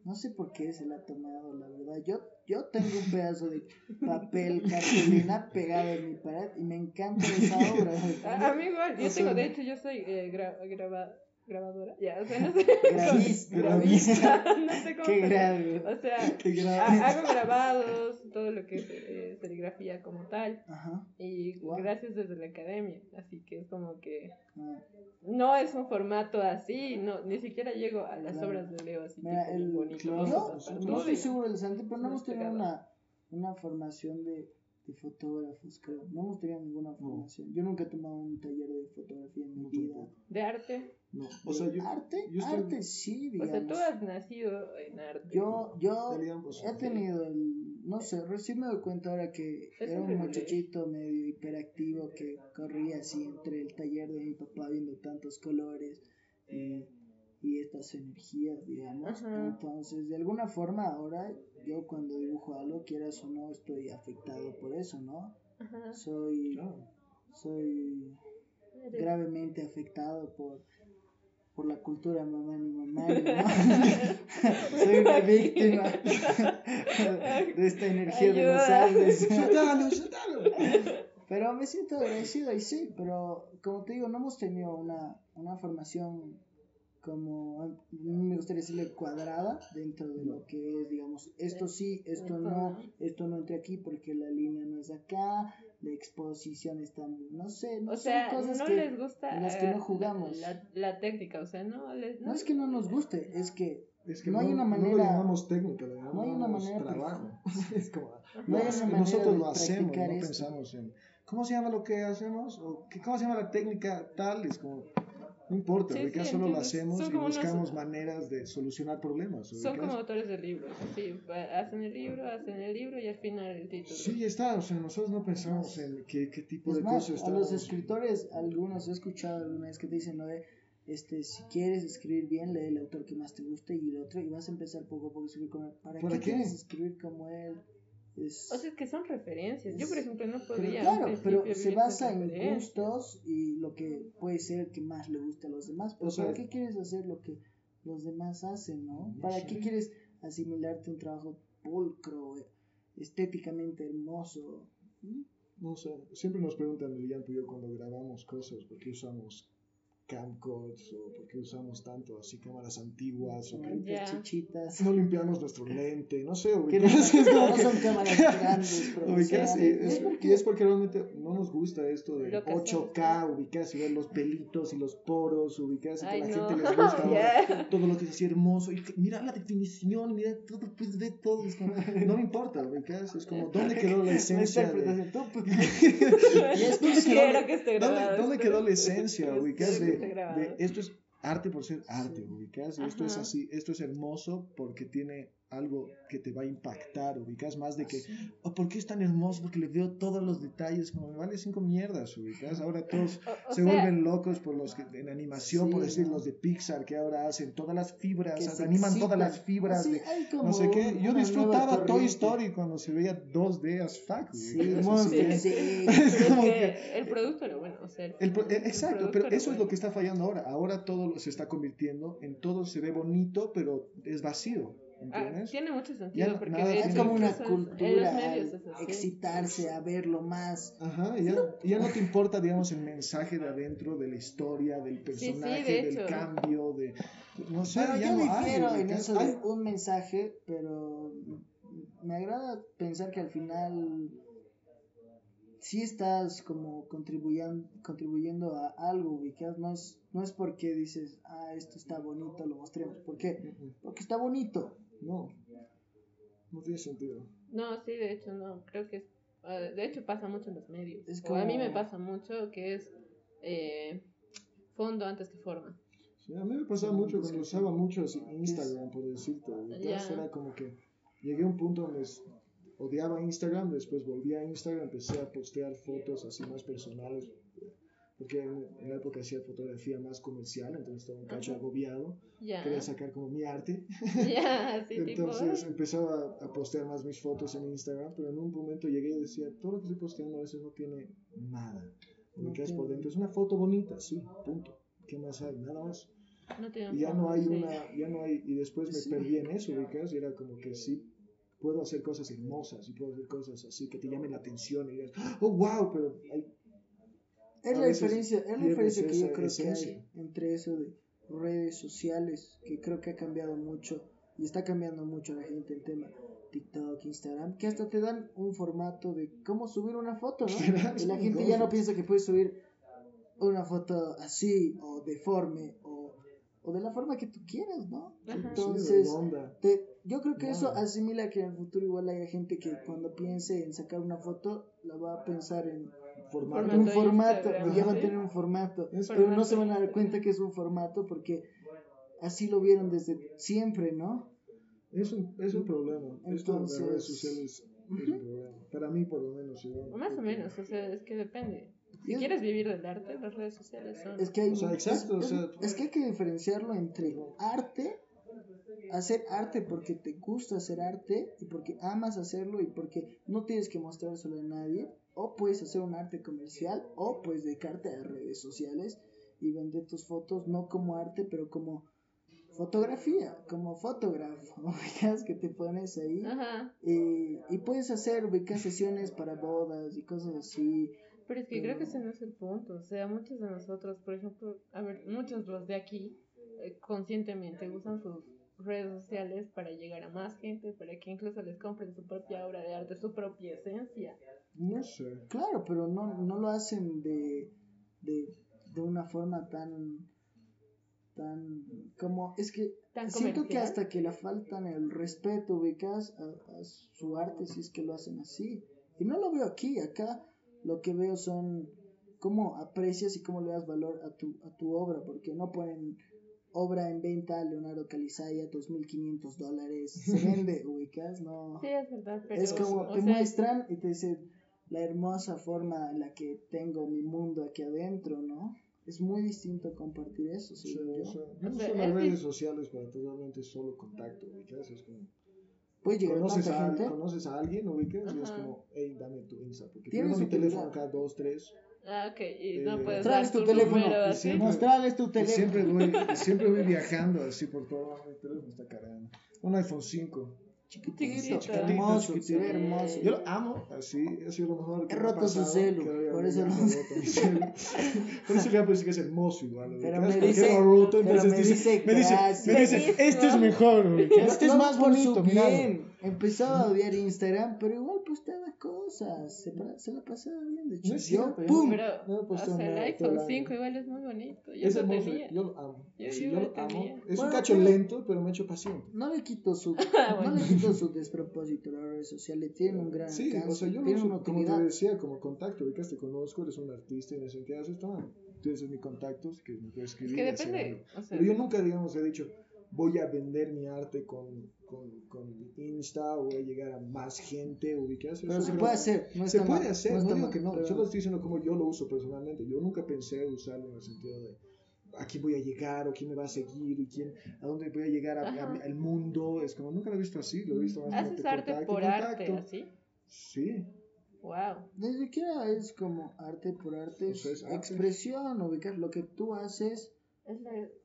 No sé por qué se la ha tomado, la verdad. Yo, yo tengo un pedazo de papel, cartulina pegado en mi pared y me encanta esa obra. A, a mí igual, yo O sea, tengo, de hecho, yo soy eh, gra- graba- grabadora, ya, o sea, no sé. Gravis- Gravista, no sé cómo. Qué grave. O sea, Qué hago grabados, todo lo que es eh, serigrafía como tal, Ajá. y Wow. gracias desde la academia, así que es como que Ah, no es un formato así, no, ni siquiera llego a las Claro. obras de Leo así Mira, tipo el, bonito. claro, no todo estoy seguro pero no hemos tenido una, una formación de, de fotógrafos, creo. No hemos tenido ninguna formación. Yo nunca he tomado un taller de fotografía en mi No, vida. De arte, No, o sea, yo, arte, yo estoy- arte sí, o digamos. sea, tú has nacido en arte. Yo, yo he tenido el, no sé, recién me doy cuenta ahora que Es era un muchachito medio hiperactivo que corría así entre el taller de mi papá viendo tantos colores y, y estas energías, digamos. Ajá. Entonces, de alguna forma ahora yo cuando dibujo algo, quieras o no, estoy afectado por eso, ¿no? Ajá. Soy, Claro. soy gravemente afectado por por la cultura mamá ni mamá ¿no? soy una víctima de esta energía de los suéltalo. pero me siento agradecido y sí pero como te digo no hemos tenido una, una formación como a mí me gustaría decirle cuadrada dentro de lo que es digamos esto sí esto no esto no entra aquí porque la línea no es acá la exposición está no sé no O son sea, cosas no que les gusta en las que eh, no jugamos. La, la técnica, o sea, no les. No es que no nos guste, es que Es que No hay una No lo manera- llamamos técnica, lo llamamos no hay una manera trabajo. es como, No hay una manera nosotros lo hacemos, no esto. pensamos en ¿cómo se llama lo que hacemos? o qué- ¿Cómo se llama la técnica tal? Es como no importa, Sí, porque sí, solo lo hacemos y como unos- buscamos maneras de solucionar problemas. Son como autores de libros, sí, hacen el libro, hacen el libro y al final el título. Sí, está, o sea, nosotros no pensamos en qué, qué tipo es de más, cosas a los escritores, algunos he escuchado alguna vez que te dicen, ¿no? de, este, si quieres escribir bien, lee el autor que más te guste y el otro, y vas a empezar poco a poco a escribir como él. ¿Para ¿Para qué, qué? quieres escribir como él? Es... O sea, es que son referencias. Yo, por ejemplo, no pero podría. claro, un pero se basa en gustos y lo que puede ser que más le guste a los demás. Pero O sea, ¿para qué quieres hacer lo que los demás hacen, no? ¿Para qué quieres asimilarte un trabajo pulcro, estéticamente hermoso? ¿Mm? No sé, siempre nos preguntan Lilian y yo cuando grabamos cosas, ¿por qué usamos camcords o por qué usamos tanto así cámaras antiguas o que Ya. chichitas. no limpiamos nuestro lente, no sé, ubicas, es no que- son cámaras grandes, ubicas, es, porque es porque realmente no nos gusta esto de Lo que 8K, ubicas, y ver los pelitos y los poros, ubicas, y que Ay, la no. gente les gusta todo lo que es así hermoso, y mira la definición, mira todo, pues ve todo, es como, no me importa, ubicas, es como, ¿dónde quedó la esencia de, y es ¿dónde quedó, Quiero la- que esté ¿dónde, grabado. dónde espero- quedó la esencia, ubicas? De. De esto es arte por ser arte, ubicas, y esto es así, esto es hermoso porque tiene algo que te va a impactar, ubicas, más de que, oh, ¿por qué es tan hermoso? Porque le veo todos los detalles, como me vale cinco mierdas, ubicas, ahora todos O- o se sea, vuelven locos por los que en animación, Sí, por decir, los de Pixar que ahora hacen todas las fibras, se animan todas las fibras de no sé qué. Yo disfrutaba Toy. Story cuando se veía 2D as fuck, Sí. Es como que- el producto era bueno, o sea, el, El pro- el exacto, pero eso es lo que está fallando ahora. Ahora todo se está convirtiendo en todo se ve bonito, pero es vacío. Ah, tiene mucho sentido Ya porque nada Es como una cultura medios al es así. excitarse a verlo más. Ajá, ya, ya no te importa, digamos, el mensaje de adentro, de la historia, del personaje, de del hecho. cambio, de... No sé, Pero ya yo no hay, en eso de Hay- un mensaje, pero me agrada pensar que al final sí estás como contribuyendo, contribuyendo a algo, ubicas, no es, no es porque dices, ah, esto está bonito, lo mostremos, ¿por qué? Porque está bonito. No, no tiene sentido. No, sí, de hecho, no, creo que es, ah, de hecho pasa mucho en los medios. Es a mí me pasa mucho que es eh, fondo antes que forma. Sí, a mí me pasaba mucho cuando usaba mucho Instagram, por decirte. Ya. Era como que llegué a un punto donde odiaba Instagram, después volví a Instagram, empecé a postear fotos así más personales, porque en, en la época hacía fotografía más comercial, entonces estaba un cacho Ajá. agobiado, Ya, quería sacar como mi arte, ya, así tipo. entonces empezaba a postear más mis fotos en Instagram, pero en un momento llegué y decía, todo lo que estoy posteando a veces no tiene nada, No ubicas tiene- por dentro, es una foto bonita, sí, punto, ¿qué más hay? Nada más. No tiene Y ya no hay sí. una, ya no hay, y después me Sí. perdí en eso, ubicas, y era como que sí, puedo hacer cosas hermosas, y puedo hacer cosas así que te llamen la atención, y digas, oh, wow, pero hay, Es la diferencia, es la diferencia que yo creo que hay entre eso de redes sociales, que creo que ha cambiado mucho y está cambiando mucho la gente el tema TikTok, Instagram, que hasta te dan un formato de cómo subir una foto, ¿no? Y la gente ya no piensa que puedes subir una foto así o deforme o, o de la forma que tú quieras, ¿no? Entonces, te- yo creo que eso asimila que en el futuro igual haya gente que cuando piense en sacar una foto la va a pensar en formato. Formato un formato, Instagram, y ya van a ¿sí? tener un formato, pero no se van a dar cuenta que es un formato porque así lo vieron desde siempre, ¿no? Es un, es un problema. Esto de Entonces- sociales es un problema. Para mí, por lo menos. igual, Más o menos, o sea, es que depende. Si es- quieres vivir del arte, las redes sociales son. Es que hay, O sea, exacto, es, o sea- es- es que hay que diferenciarlo entre arte, hacer arte porque te gusta hacer arte y porque amas hacerlo y porque no tienes que mostrárselo a nadie, o puedes hacer un arte comercial o puedes dedicarte a redes sociales y vender tus fotos no como arte, pero como fotografía, como fotógrafo, ubicas que te pones ahí Ajá. y, y puedes hacer ubicas sesiones para bodas y cosas así. Pero es que creo que ese no es el punto. O sea, muchos de nosotros, por ejemplo, a ver, muchos los de aquí eh, conscientemente usan sus redes sociales para llegar a más gente, para que incluso les compren su propia obra de arte, su propia esencia. No sé. Claro, pero no, no lo hacen de, de, de una forma tan, tan, como, es que Tan siento que hasta que le faltan el respeto, ubicas, a, a su arte si es que lo hacen así. Y no lo veo aquí, acá lo que veo son cómo aprecias y cómo le das valor a tu, a tu obra, porque no ponen obra en venta Leonardo Calizaya, 2.500 dólares, se vende, ubicas, no. Sí, es verdad, pero. Es como o te sea, muestran y te dicen la hermosa forma en la que tengo mi mundo aquí adentro, ¿no? Es muy distinto compartir eso, O sea, según o yo. sea, yo O no sea, uso las es redes sociales para totalmente solo contacto, ubicas. Es como, Puedes llegar a conoces a, gente. conoces a alguien, ubicas, y es como, hey, dame tu Insta. Porque Tienes tengo mi teléfono acá, dos, tres. Ah, ok, y Eh, no puedes Mostrarles dar tu tu teléfono. número Mostrarles tu teléfono. siempre voy, siempre voy viajando así por todo. Mi teléfono está cargando. Un iPhone 5. Chiquitito, Chiquitito, hermoso, chiquitito. ve hermoso. Yo lo amo, así, ha sido lo mejor que He roto su pasado, celu, que había- por eso no- roto celu. Por eso ya parece que es hermoso igual. Pero me dice- lo roto, pero entonces me dice, me dice, me dice, este es mejor, este es más su bonito, mira. bien. Empezaba a odiar Instagram, pero igual postaba cosas. Se, se la pasaba bien, de hecho. No es yo, cierto, yo- ¡pum! Pero, No o sea, el iPhone el año. 5 igual es muy bonito. Yo Es lo hermoso, tenía. yo lo amo. Yo- Sí, yo yo lo lo amo. Es un Bueno, cacho pero- lento, pero me he hecho paciente. No le quito su, bueno. no le quito su despropósito a las redes sociales. Tienen un gran Sí, alcance, o sea, yo lo uso, una como te decía, como contacto, ubicas, te conozco, eres un artista y me dicen, ¿qué haces? Toma, tú eres mi contacto, que me puedes Es escribir. que y hacer depende. O sea, Pero yo nunca, digamos, he dicho, voy a vender mi arte con, con, con Insta, o voy a llegar a más gente, ubicas. Pero se puede hacer. No Se puede mal, hacer, no no, está digo mal, que no, pero- solo estoy diciendo como yo lo uso personalmente. Yo nunca pensé usarlo en el sentido de a quién voy a llegar o quién me va a seguir y quién, a dónde voy a llegar a- a- Ajá. al mundo. Es como nunca lo he visto así, lo he visto más haces que arte contacto, por contacto. arte, así. Sí, Wow. Ni siquiera es como arte por arte, O es sea, es arte. expresión, ubicar lo que tú haces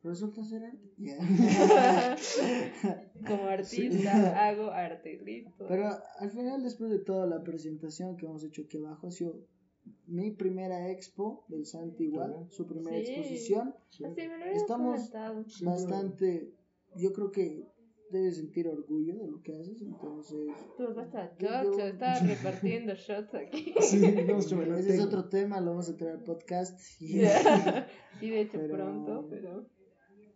Resulta ser arte. Como artista hago arte, listo. Pero al final, después de toda la presentación que hemos hecho aquí abajo, ha sido mi primera expo del Santi igual, su primera Sí. exposición. sí. Estamos- Bastante, yo creo que debes sentir orgullo de lo que haces, entonces Tú vas a Yo- chocho, yo- estaba repartiendo shots aquí. Sí, no, se me lo ese es tengo. otro tema, lo vamos a traer al podcast. Y- y de hecho Pero- pronto, pero...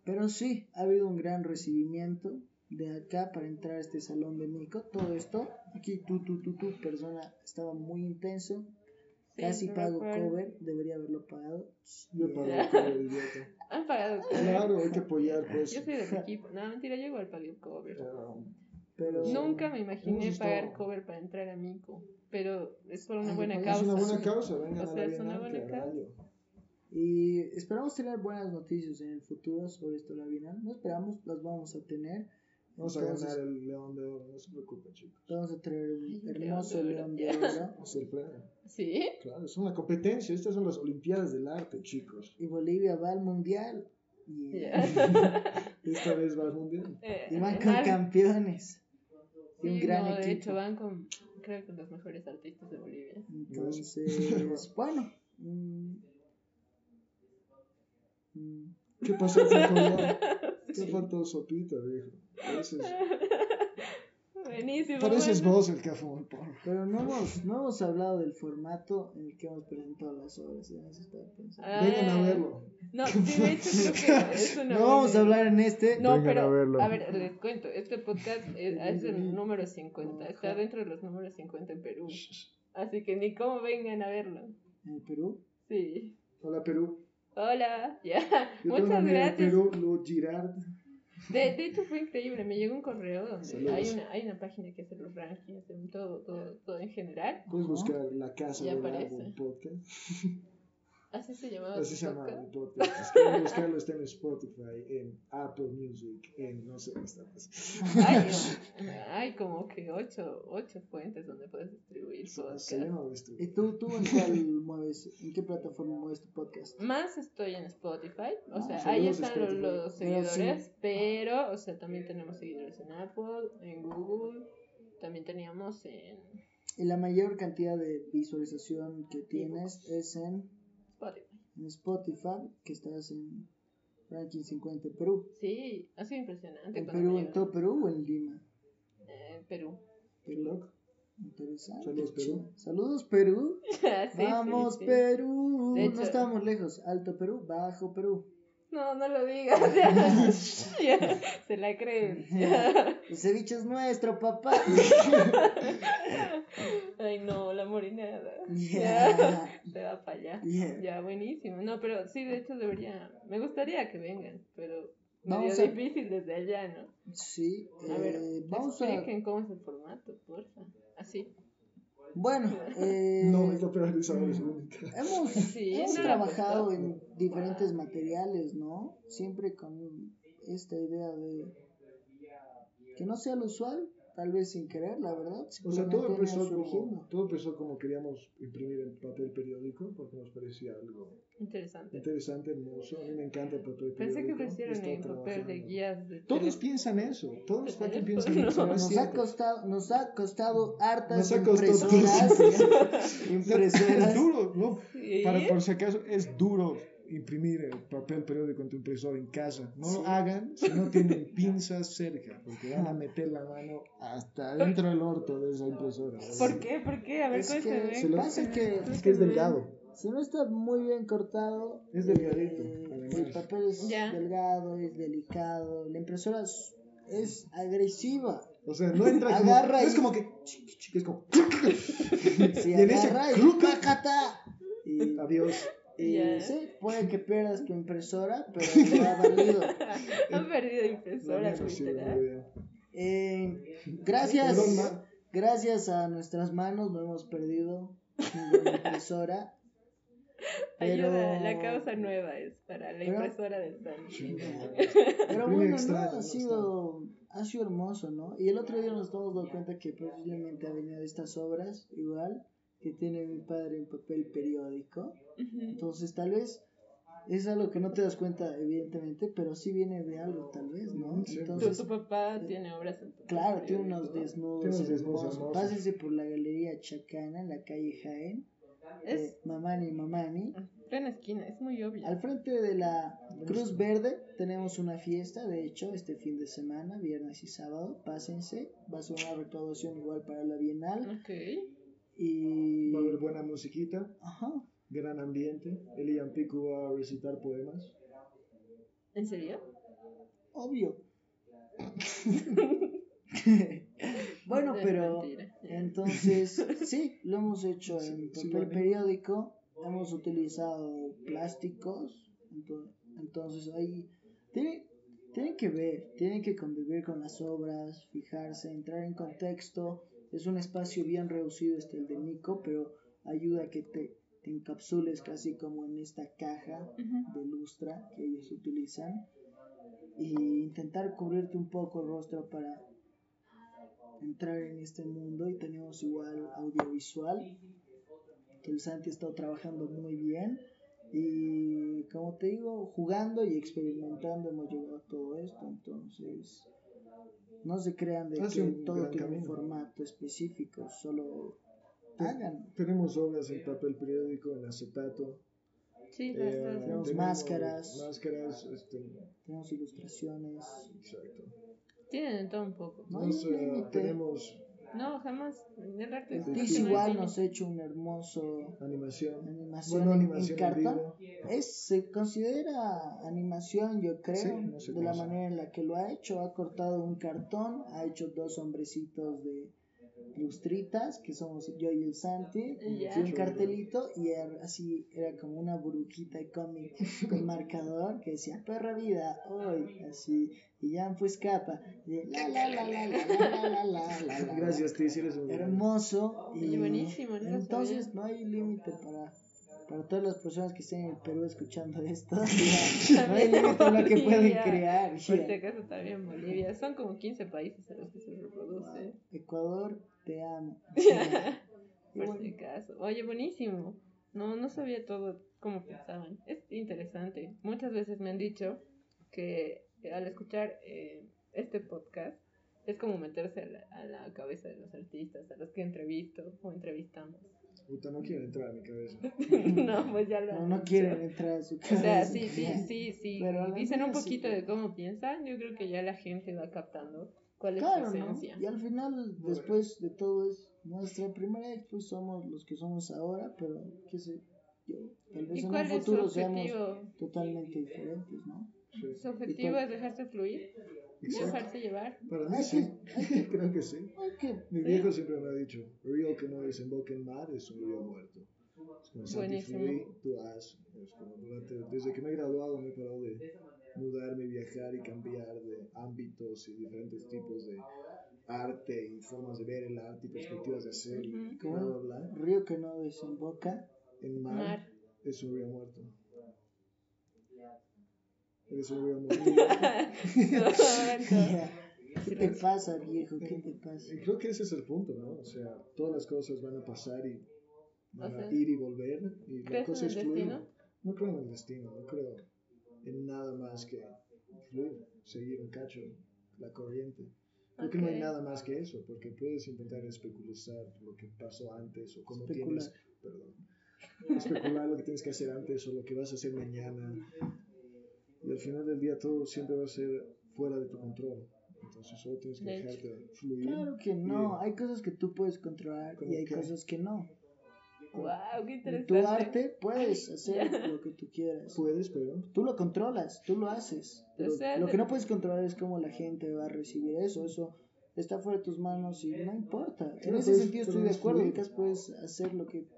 Pero sí, ha habido un gran recibimiento de acá para entrar a este salón de Nico. Todo esto, aquí tú, tú, tú, tú, persona, estaba muy intenso. Sí, Casi me pago recuerdo. cover, debería haberlo pagado. Yo el cover, idiota. Han pagado cover. Claro, hay que apoyar, pues. Yo soy del equipo. No, mentira, yo igual pagué cover. Eh, Pero Nunca me imaginé pagar estado- cover para entrar a Mico. Pero es por una Ay, buena causa. Es una buena causa, vengan O sea, la es una buena causa. Y esperamos tener buenas noticias en el futuro sobre esto de la Bienal. No esperamos, las vamos a tener. Vamos a ganar el León de Oro, no se preocupen, chicos. Vamos a traer un Ay, hermoso León león de Oro. Es el premio. ¿Sí? Claro, es una competencia. Estas son las Olimpiadas del Arte, chicos. Y Bolivia va al mundial. Yeah. Esta vez va al mundial. Eh, Y van en con algo- campeones. Y un Sí, gran no, de equipo. hecho van con, creo que los mejores artistas de Bolivia. Entonces, bueno. mm, mm, ¿Qué pasó con ¿Qué faltó sopita, viejo? Pareces, Buenísimo. pareces bueno. vos el que fumó el porro. Pero no hemos, no hemos hablado del formato en el que hemos presentado las obras. ya se estaba pensando. Ah, Vengan a verlo. No, sí, de hecho creo que es una No vamos a hablar en este. No, Vengan pero a verlo. a ver, les cuento, este podcast es, es el número 50, está dentro de los números 50 en Perú. Así que ni cómo vengan a verlo. En Perú. Sí. Hola, Perú. Hola, ya. Yo Muchas gracias. Girard. De, de hecho fue increíble, me llegó un correo donde Saludos. hay una, hay una página que hace los rankings, todo, todo, todo en general. Puedes buscar La Casa. Árbol podcast. Así se llamaba. Así se llama podcast. mi podcast. Si quieren buscarlo, está en Spotify, en Apple Music, en no sé qué está pasando. Hay, hay como que ocho, ocho fuentes donde puedes distribuir podcast. esto. ¿Y tú, tú en cuál mueves? ¿En qué plataforma mueves tu podcast? Más estoy en Spotify, o Ah, sea, ahí están los, Spotify. los Pero seguidores, sí. pero, o sea, también tenemos seguidores en Apple, en Google, también teníamos en Y la mayor cantidad de visualización que tienes es en. En Spotify, que estás en Ranking 50 en Perú. Sí, ha sido impresionante. ¿En Perú, en todo Perú o en Lima? Eh, Perú. Qué loco. Interesante. Saludos, Perú. Saludos, Perú. Sí, sí, Vamos, sí. Perú. De No hecho- estamos lejos. Alto Perú, bajo Perú. No, no lo digas. ya, ya, se la creen. El ceviche es nuestro, papá. Ay, no, la morinada. Yeah. Ya, se va para allá. Yeah. Ya, buenísimo. No, pero sí, de hecho debería. Me gustaría que vengan, pero medio Vamos a- difícil desde allá, ¿no? Sí, A ver, eh, vamos a. expliquen cómo es el formato, porfa. Así. Bueno, eh, No, es la de sabores única. hemos, Sí, hemos no trabajado apostó. en diferentes materiales, ¿no? Siempre con esta idea de que no sea lo usual, tal vez sin querer, la verdad. O sea, todo empezó, como, todo empezó como queríamos imprimir en papel periódico porque nos parecía algo Interesante. interesante, hermoso. A mí me encanta el papel periódico. Pensé que He en papel de guías de Todos piensan eso. Todos teléfono. piensan eso. no es Nos ha costado, nos ha costado hartas Nos ha costado impresoras. Es impresoras. duro, ¿no? Sí. Para, por si acaso, es duro imprimir el papel periódico en tu impresora en casa. No Sí. lo hagan si no tienen pinzas cerca, porque van a meter la mano hasta dentro del orto de esa impresora. ¿Por qué? ¿Por qué? A ver, Es cuéntame. que Se lo- pasa que Es que es delgado. si no está muy bien cortado, Es delgadito, eh, el papel es Ya. delgado, es delicado, la impresora es, es agresiva. O sea, no entra como. Agarra es y- como que. es como. Si Y en ese. Y, Adiós. Y Ya. sí, puede que pierdas tu impresora, pero te ha valido. Han perdido La literal. bien. Eh, gracias, gracias a nuestras manos no hemos perdido ninguna impresora. Pero, Ayuda, la causa nueva es para la Pero- impresora del Santi. pero bueno, extraño, ¿no? ha sido ha sido hermoso, ¿no? Y el otro día nos estamos dando cuenta que posiblemente ha venido de estas obras, igual, que tiene mi padre en papel periódico. Entonces, tal vez es algo que no te das cuenta, evidentemente, pero sí viene de algo, tal vez, ¿no? Sí. Tu, Entonces, tu papá tiene obras en claro, tiene unos desnudos, Tiene unos desnudos hermosos. hermosos. Pásese por la galería Chacana, en la calle Jaén, Es eh, Mamani Mamani. plena esquina, es muy obvio. Al frente de la Cruz Verde tenemos una fiesta, de hecho, este fin de semana, viernes y sábado. Pásense, va a ser una recaudación igual para la Bienal. Ok. Y. Va a haber buena musiquita, Ajá. gran ambiente. Elian Pico va a recitar poemas. ¿En serio? Obvio. bueno, pero. mentira. Entonces, sí, lo hemos hecho en Sí, sí, papel vale. periódico, hemos utilizado plásticos, ento- entonces ahí tienen, tienen que ver, tienen que convivir con las obras, fijarse, entrar en contexto. Es un espacio bien reducido este el de Nico, pero ayuda a que te, te encapsules casi como en esta caja de lustra que ellos utilizan. Y intentar cubrirte un poco el rostro para entrar en este mundo. Y tenemos igual audiovisual que el Santi ha estado trabajando muy bien. Y como te digo, jugando y experimentando hemos llegado a todo esto, entonces no se crean de Ha que sido un todo tiene un formato específico, solo Te- hagan. Tenemos obras en papel periódico, en acetato. Sí, eh, tenemos máscaras. Máscaras, este, Tenemos ilustraciones. exacto. Tienen todo un poco. No límite. tenemos No, jamás. El arte es Tis Sí, igual nos ha hecho un hermoso animación. animación Bueno, en- animación en en cartón. vivo. Es, se considera animación, yo creo, Sí, no sé de la manera en la que lo ha hecho. Ha cortado un cartón, ha hecho dos hombrecitos de lustritas, que somos yo y el Santi, y un cartelito, y era- así era como una burbujita de cómic con marcador que decía perra vida, hoy, así, y ya pues capa, y la la la la la la la la la la la. Gracias, un gran- Hermoso y buenísimo, entonces no hay límite para para todas las personas que estén en el Perú escuchando esto. ya, no a lo que pueden crear. Por ya. si acaso también Bolivia. Son como 15 países a los que se reproduce. Ecuador, te amo. Por bueno, si acaso. Oye, buenísimo. No, no sabía todo cómo pensaban. Es interesante. Muchas veces me han dicho que al escuchar eh, este podcast es como meterse a la, a la cabeza de los artistas, a los que entrevisto o entrevistamos. Puta, no quiero entrar a mi cabeza. no, pues ya lo no, no dicho. quieren entrar a su O casa. sea, sí, sí, sí, sí. Pero Dicen un sí. poquito de cómo piensan. Yo creo que ya la gente va captando cuál es Claro, su ¿no? esencia. Y al final, después de todo, es nuestra primera ex, pues somos los que somos ahora, pero qué sé yo, tal vez ¿Y en un cuál es su futuro seamos objetivo? totalmente diferentes, ¿no? Sí. Su objetivo es dejarse fluir. Dejarse llevar. Para mí sí. Creo que sí. Mi Sí. viejo siempre me ha dicho, río que no desemboca en mar es un río muerto. Es como Buenísimo. Tú haz. Es como durante, desde que me he graduado me he parado de mudarme, viajar y cambiar de ámbitos y diferentes tipos de arte y formas de ver el arte y perspectivas de hacer y bla, bla, bla. río que no desemboca. En mar, Mar. es un río muerto. Eres un. Ya. ¿Qué te pasa, viejo? ¿Qué te pasa? Creo que ese es el punto, ¿no? O sea, todas las cosas van a pasar y van O a sea, ir y volver. Y la ¿crees cosa en es el fluir. destino? No creo en el destino, no creo en nada más que fluir, seguir un cacho, la corriente. Creo que no hay nada más que eso, porque puedes intentar especular lo que pasó antes o cómo Especular. tienes, perdón, especular lo que tienes que hacer antes o lo que vas a hacer mañana. Y al final del día todo siempre va a ser fuera de tu control. Entonces solo tienes que De hecho. dejarte fluir. Claro que no, hay cosas que tú puedes controlar ¿Cómo y hay qué? cosas que no. Wow, qué En interesante. tu arte puedes hacer lo que tú quieras. Puedes, pero Tú lo controlas, tú lo haces. Pero lo que no puedes controlar es cómo la gente va a recibir eso. Eso está fuera de tus manos y no importa. En ese sentido estoy de acuerdo. Ubicas, puedes hacer lo que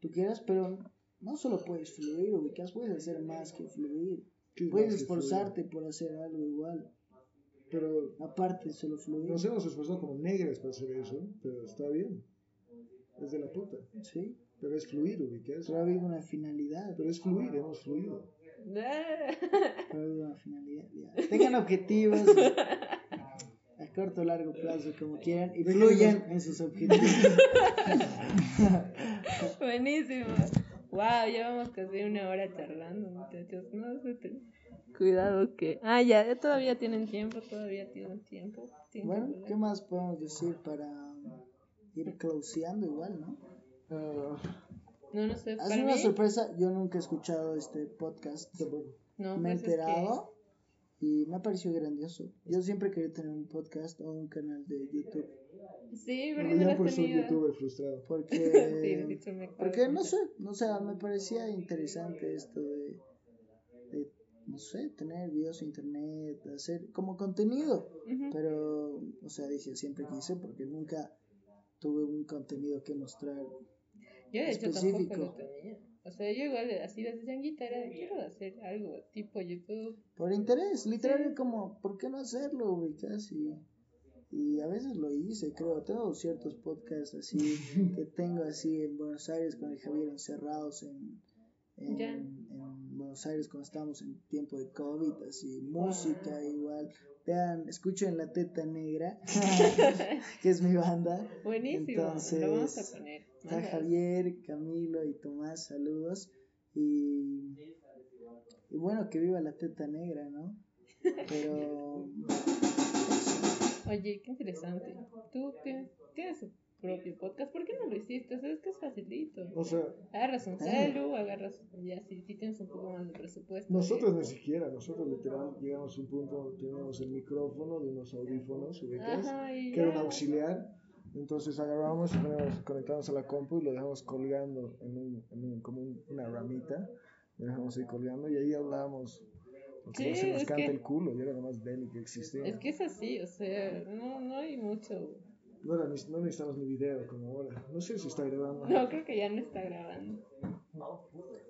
tú quieras, pero no solo puedes fluir, ubicas, puedes hacer más que fluir. ¿Qué es Puedes esforzarte por hacer algo igual. Pero Aparte solo fluir. nos hemos esforzado como negras para hacer eso, pero está bien. Es de la puta. Sí, Pero es fluir, ubicas. pero ha habido una finalidad. Pero es fluir, hemos fluido. Pero ha habido una finalidad. ya. Tengan objetivos a corto o largo plazo, como quieran, y fluyan en sus objetivos. Buenísimo. Wow, llevamos casi una hora charlando, muchachos. No Cuidado que. Ah, ya, todavía tienen tiempo, todavía tienen tiempo. tiempo Bueno. ¿qué más podemos decir para ir closeando igual, no? Ah, No, no sé. Ha Para sido una mí, sorpresa, yo nunca he escuchado este podcast, no, me he pues es que- enterado y me ha parecido grandioso. Yo siempre quería tener un podcast o un canal de YouTube, Sí, porque no has por ser youtuber frustrado. Porque, me no sé, o sea, me parecía interesante esto de, de, no sé, tener videos en internet, hacer como contenido. Pero, o sea, dije, siempre quise porque nunca tuve un contenido que mostrar. Yo de hecho tampoco específico. lo tenía. O sea, yo igual así desde changuita era de quiero hacer algo tipo YouTube. Por interés, literal, Sí. como, ¿por qué no hacerlo, ubicas? Y, y a veces lo hice, creo. Tengo ciertos podcasts así que tengo así en Buenos Aires con el Javier encerrados en, en, Ya. en Buenos Aires cuando estábamos en tiempo de COVID, así, música igual. Vean, escuchen La Teta Negra, que es mi banda. Buenísimo. lo vamos Entonces, a poner. Está. Javier, Camilo y Tomás, saludos. Y, y bueno, que viva la teta negra, ¿no? Pero... Oye, qué interesante. Tú tienes, tienes propio podcast. ¿Por qué no lo hiciste? O sea, es que es facilito. O sea, Agarras un celu, agarras. Ya, si, si tienes un poco más de presupuesto. nosotros ni siquiera, nosotros literal llegamos a un punto teníamos el micrófono de unos audífonos, que era un auxiliar. Entonces agarramos y conectamos a la compu y lo dejamos colgando en, un, en un- como un- una ramita. Lo dejamos ahí colgando y ahí hablábamos lo que Sí, se nos canta que- el culo y era lo más bello que existía. Es que es así, o sea, no, no hay mucho. No, era ni- no necesitamos ni video como ahora. No sé si está grabando. No, creo que ya no está grabando.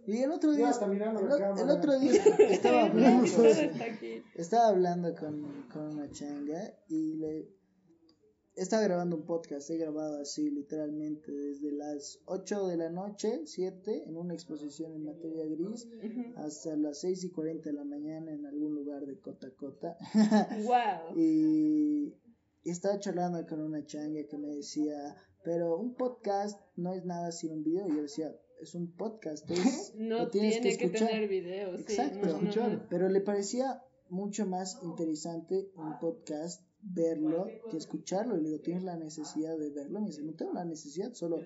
Y el otro Ya día, está mirando el, la o- cámara. el otro día estaba hablando, estaba hablando con, con una changa y le estaba grabando un podcast, he grabado así literalmente desde las 8 de la noche, 7, en una exposición en materia gris, hasta las 6 y 40 de la mañana en algún lugar de Cota Cota. Wow. y, y estaba charlando con una changa que me decía, pero un podcast no es nada sin un video. Y yo decía, es un podcast, es, No lo tienes tiene que, escuchar. tener videos. Exacto. Sí, no, no, no. Escuchar. Pero le parecía mucho más interesante un podcast verlo que escucharlo. Y le digo, ¿tienes la necesidad de verlo? Me dice, no tengo la necesidad, solo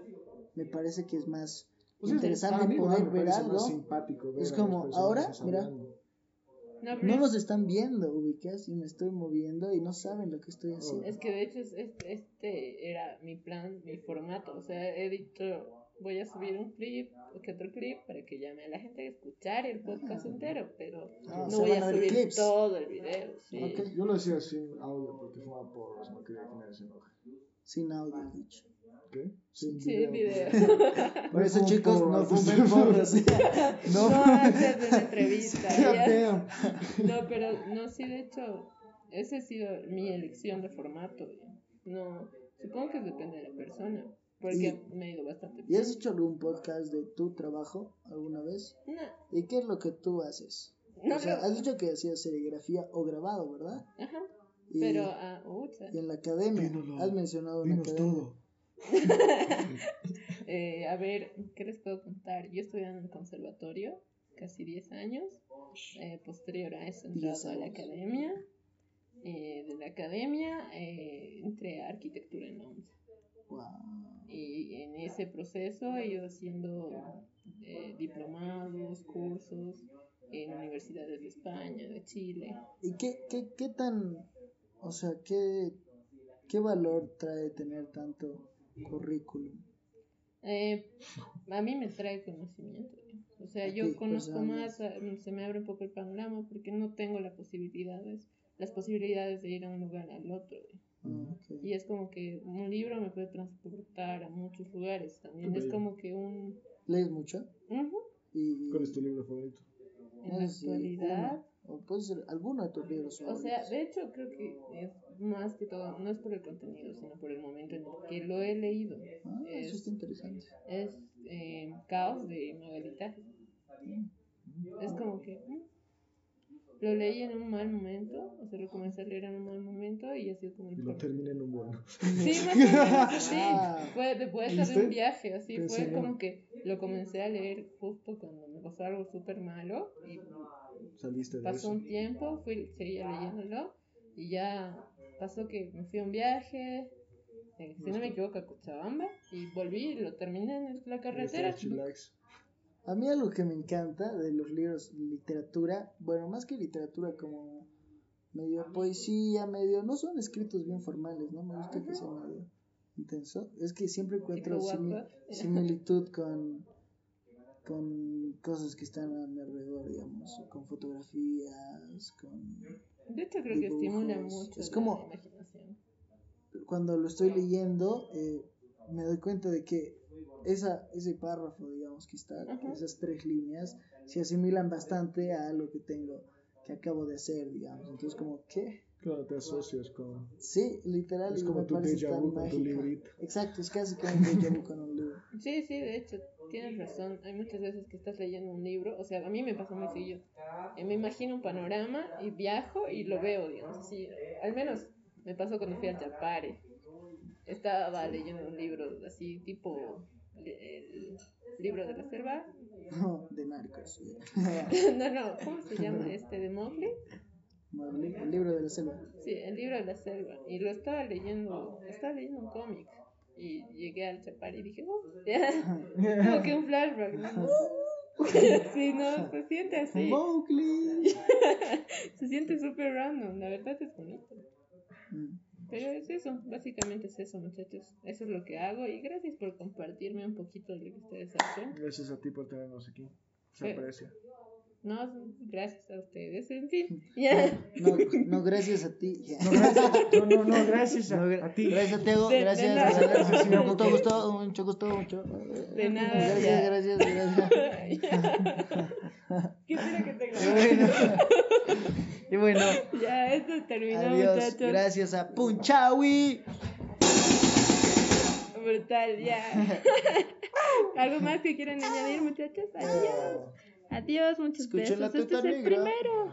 me parece que es más Pues es- interesante poder ver algo. más simpático ver Es como, ahora, mira, hablando. No, No los están viendo, ubicas, y me estoy moviendo y no saben lo que estoy haciendo. Es que de hecho es- es- este era mi plan, mi formato. O sea, he dicho, voy a subir un clip, o que otro clip, para que llame a la gente a escuchar el podcast entero, pero Ah, no voy a subir clips. todo el video. Sí. Yo lo hacía sin audio porque fumaba porros, no quería que enoje. Sin audio, dicho. ¿Qué? Sin Sí, el video. Por eso, chicos, no fumen porros. No, no. antes de la entrevista. No, pero no, sí, de hecho, esa ha sido mi elección de formato. ya. No, supongo que depende de la persona, porque me ha ido bastante ¿Y bien. has hecho algún podcast de tu trabajo alguna vez? No, ¿Y qué es lo que tú haces? no o sea, has dicho que hacías serigrafía o grabado, ¿verdad? Ajá, Y, pero, ah, ucha. y en la academia, Dínoslo. has mencionado una academia. todo. Eh, a ver, ¿qué les puedo contar? Yo estudié en el conservatorio casi 10 años. Eh, posterior a eso, 10 entrado a la academia. Eh, de la academia entré a arquitectura en la UNSA. Wow. Y en ese proceso he ido haciendo eh, diplomados, cursos en universidades de España, de Chile. ¿Y qué, qué, qué tan, o sea, qué, qué valor trae tener tanto currículum? Eh, a mí me trae conocimiento. ¿eh? O sea, ¿A yo ti, conozco más, eh, se me abre un poco el panorama porque no tengo las posibilidades, las posibilidades de ir a un lugar al otro. ¿eh? Ah, ok. Y es como que un libro me puede transportar a muchos lugares también. Es como que un... ¿Lees mucho? Ujú. Y, ¿Cuál es tu libro favorito? En la no sé, actualidad... uno, o puede ser alguno de tus libros O favoritos. sea, de hecho creo que es más que todo, no es por el contenido, sino por el momento en el que lo he leído. Ah, eso es, está interesante. es eh, Caos de Magalita. Es como que mm, lo leí en un mal momento, o sea, lo comencé a leer en un mal momento y ha sido como Y el lo por- terminé en un bueno. Sí, más o menos, sí. Ah. Fue de un viaje, así fue como que lo comencé a leer justo cuando me pasó algo súper malo y Saliste de pasó eso. un tiempo, fui, seguía leyéndolo y ya pasó que me fui a un viaje, eh, si no me equivoco a Cochabamba y volví y lo terminé en la carretera. A mí algo que me encanta de los libros literatura, bueno, más que literatura como medio poesía, medio, no son escritos bien formales, ¿no? Me gusta que sea medio intenso. Es que siempre encuentro similitud con, con cosas que están a mi alrededor, digamos, con fotografías, con... De hecho creo que estimula Dibujos. mucho Es la como- imaginación. Cuando lo estoy leyendo, eh, me doy cuenta de que esa, ese párrafo, digamos, que está, Ajá. esas tres líneas, se asimilan bastante a algo que tengo, que acabo de hacer, digamos. Entonces, como, ¿qué? Claro, te asocias con. Sí, literal, Es como tu déjà vu con tu librito. Exacto, es casi como un déjà vu con un libro. Sí, sí, de hecho, tienes razón. Hay muchas veces que estás leyendo un libro, o sea, a mí me pasa muy seguido. Eh, me imagino un panorama y viajo y lo veo, digamos así. Al menos me pasó cuando fui al Chapare. Estaba leyendo un libro así, tipo el libro de la selva. de narcos. no, no, ¿cómo se llama este? ¿De? Mowgli, El libro de la selva. Sí, el libro de la selva. Y lo estaba leyendo, estaba leyendo un cómic. Y llegué al chapar y dije, oh, ya. Como que un flashback. ¿no? sí, no, se siente así. Se siente súper random, la verdad es bonito. Mm. Pero es eso, básicamente es eso, muchachos. Eso es lo que hago y gracias por compartirme un poquito de lo que ustedes hacen. Gracias a ti por tenernos aquí. Se Sí. aprecia. No, gracias a ustedes, en fin. Ya. No, no, gracias a ti. No, gracias, no, no, no, gracias a, ti. Gracias, Teo. De- de Gracias. nada. gracias, gracias. Sí, Mucho gusto, mucho gusto, mucho. De nada, Gracias, ya. gracias, gracias. ¿Qué quiere que tenga? Y bueno, y bueno, Ya, esto terminó, adiós. muchachos. Gracias a Punchawi. Brutal, ya. ¿Algo más que quieran añadir, muchachos? Adiós. Adiós, muchos Escuchen besos. Este es el negra. primero.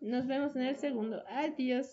Nos vemos en el segundo. Adiós.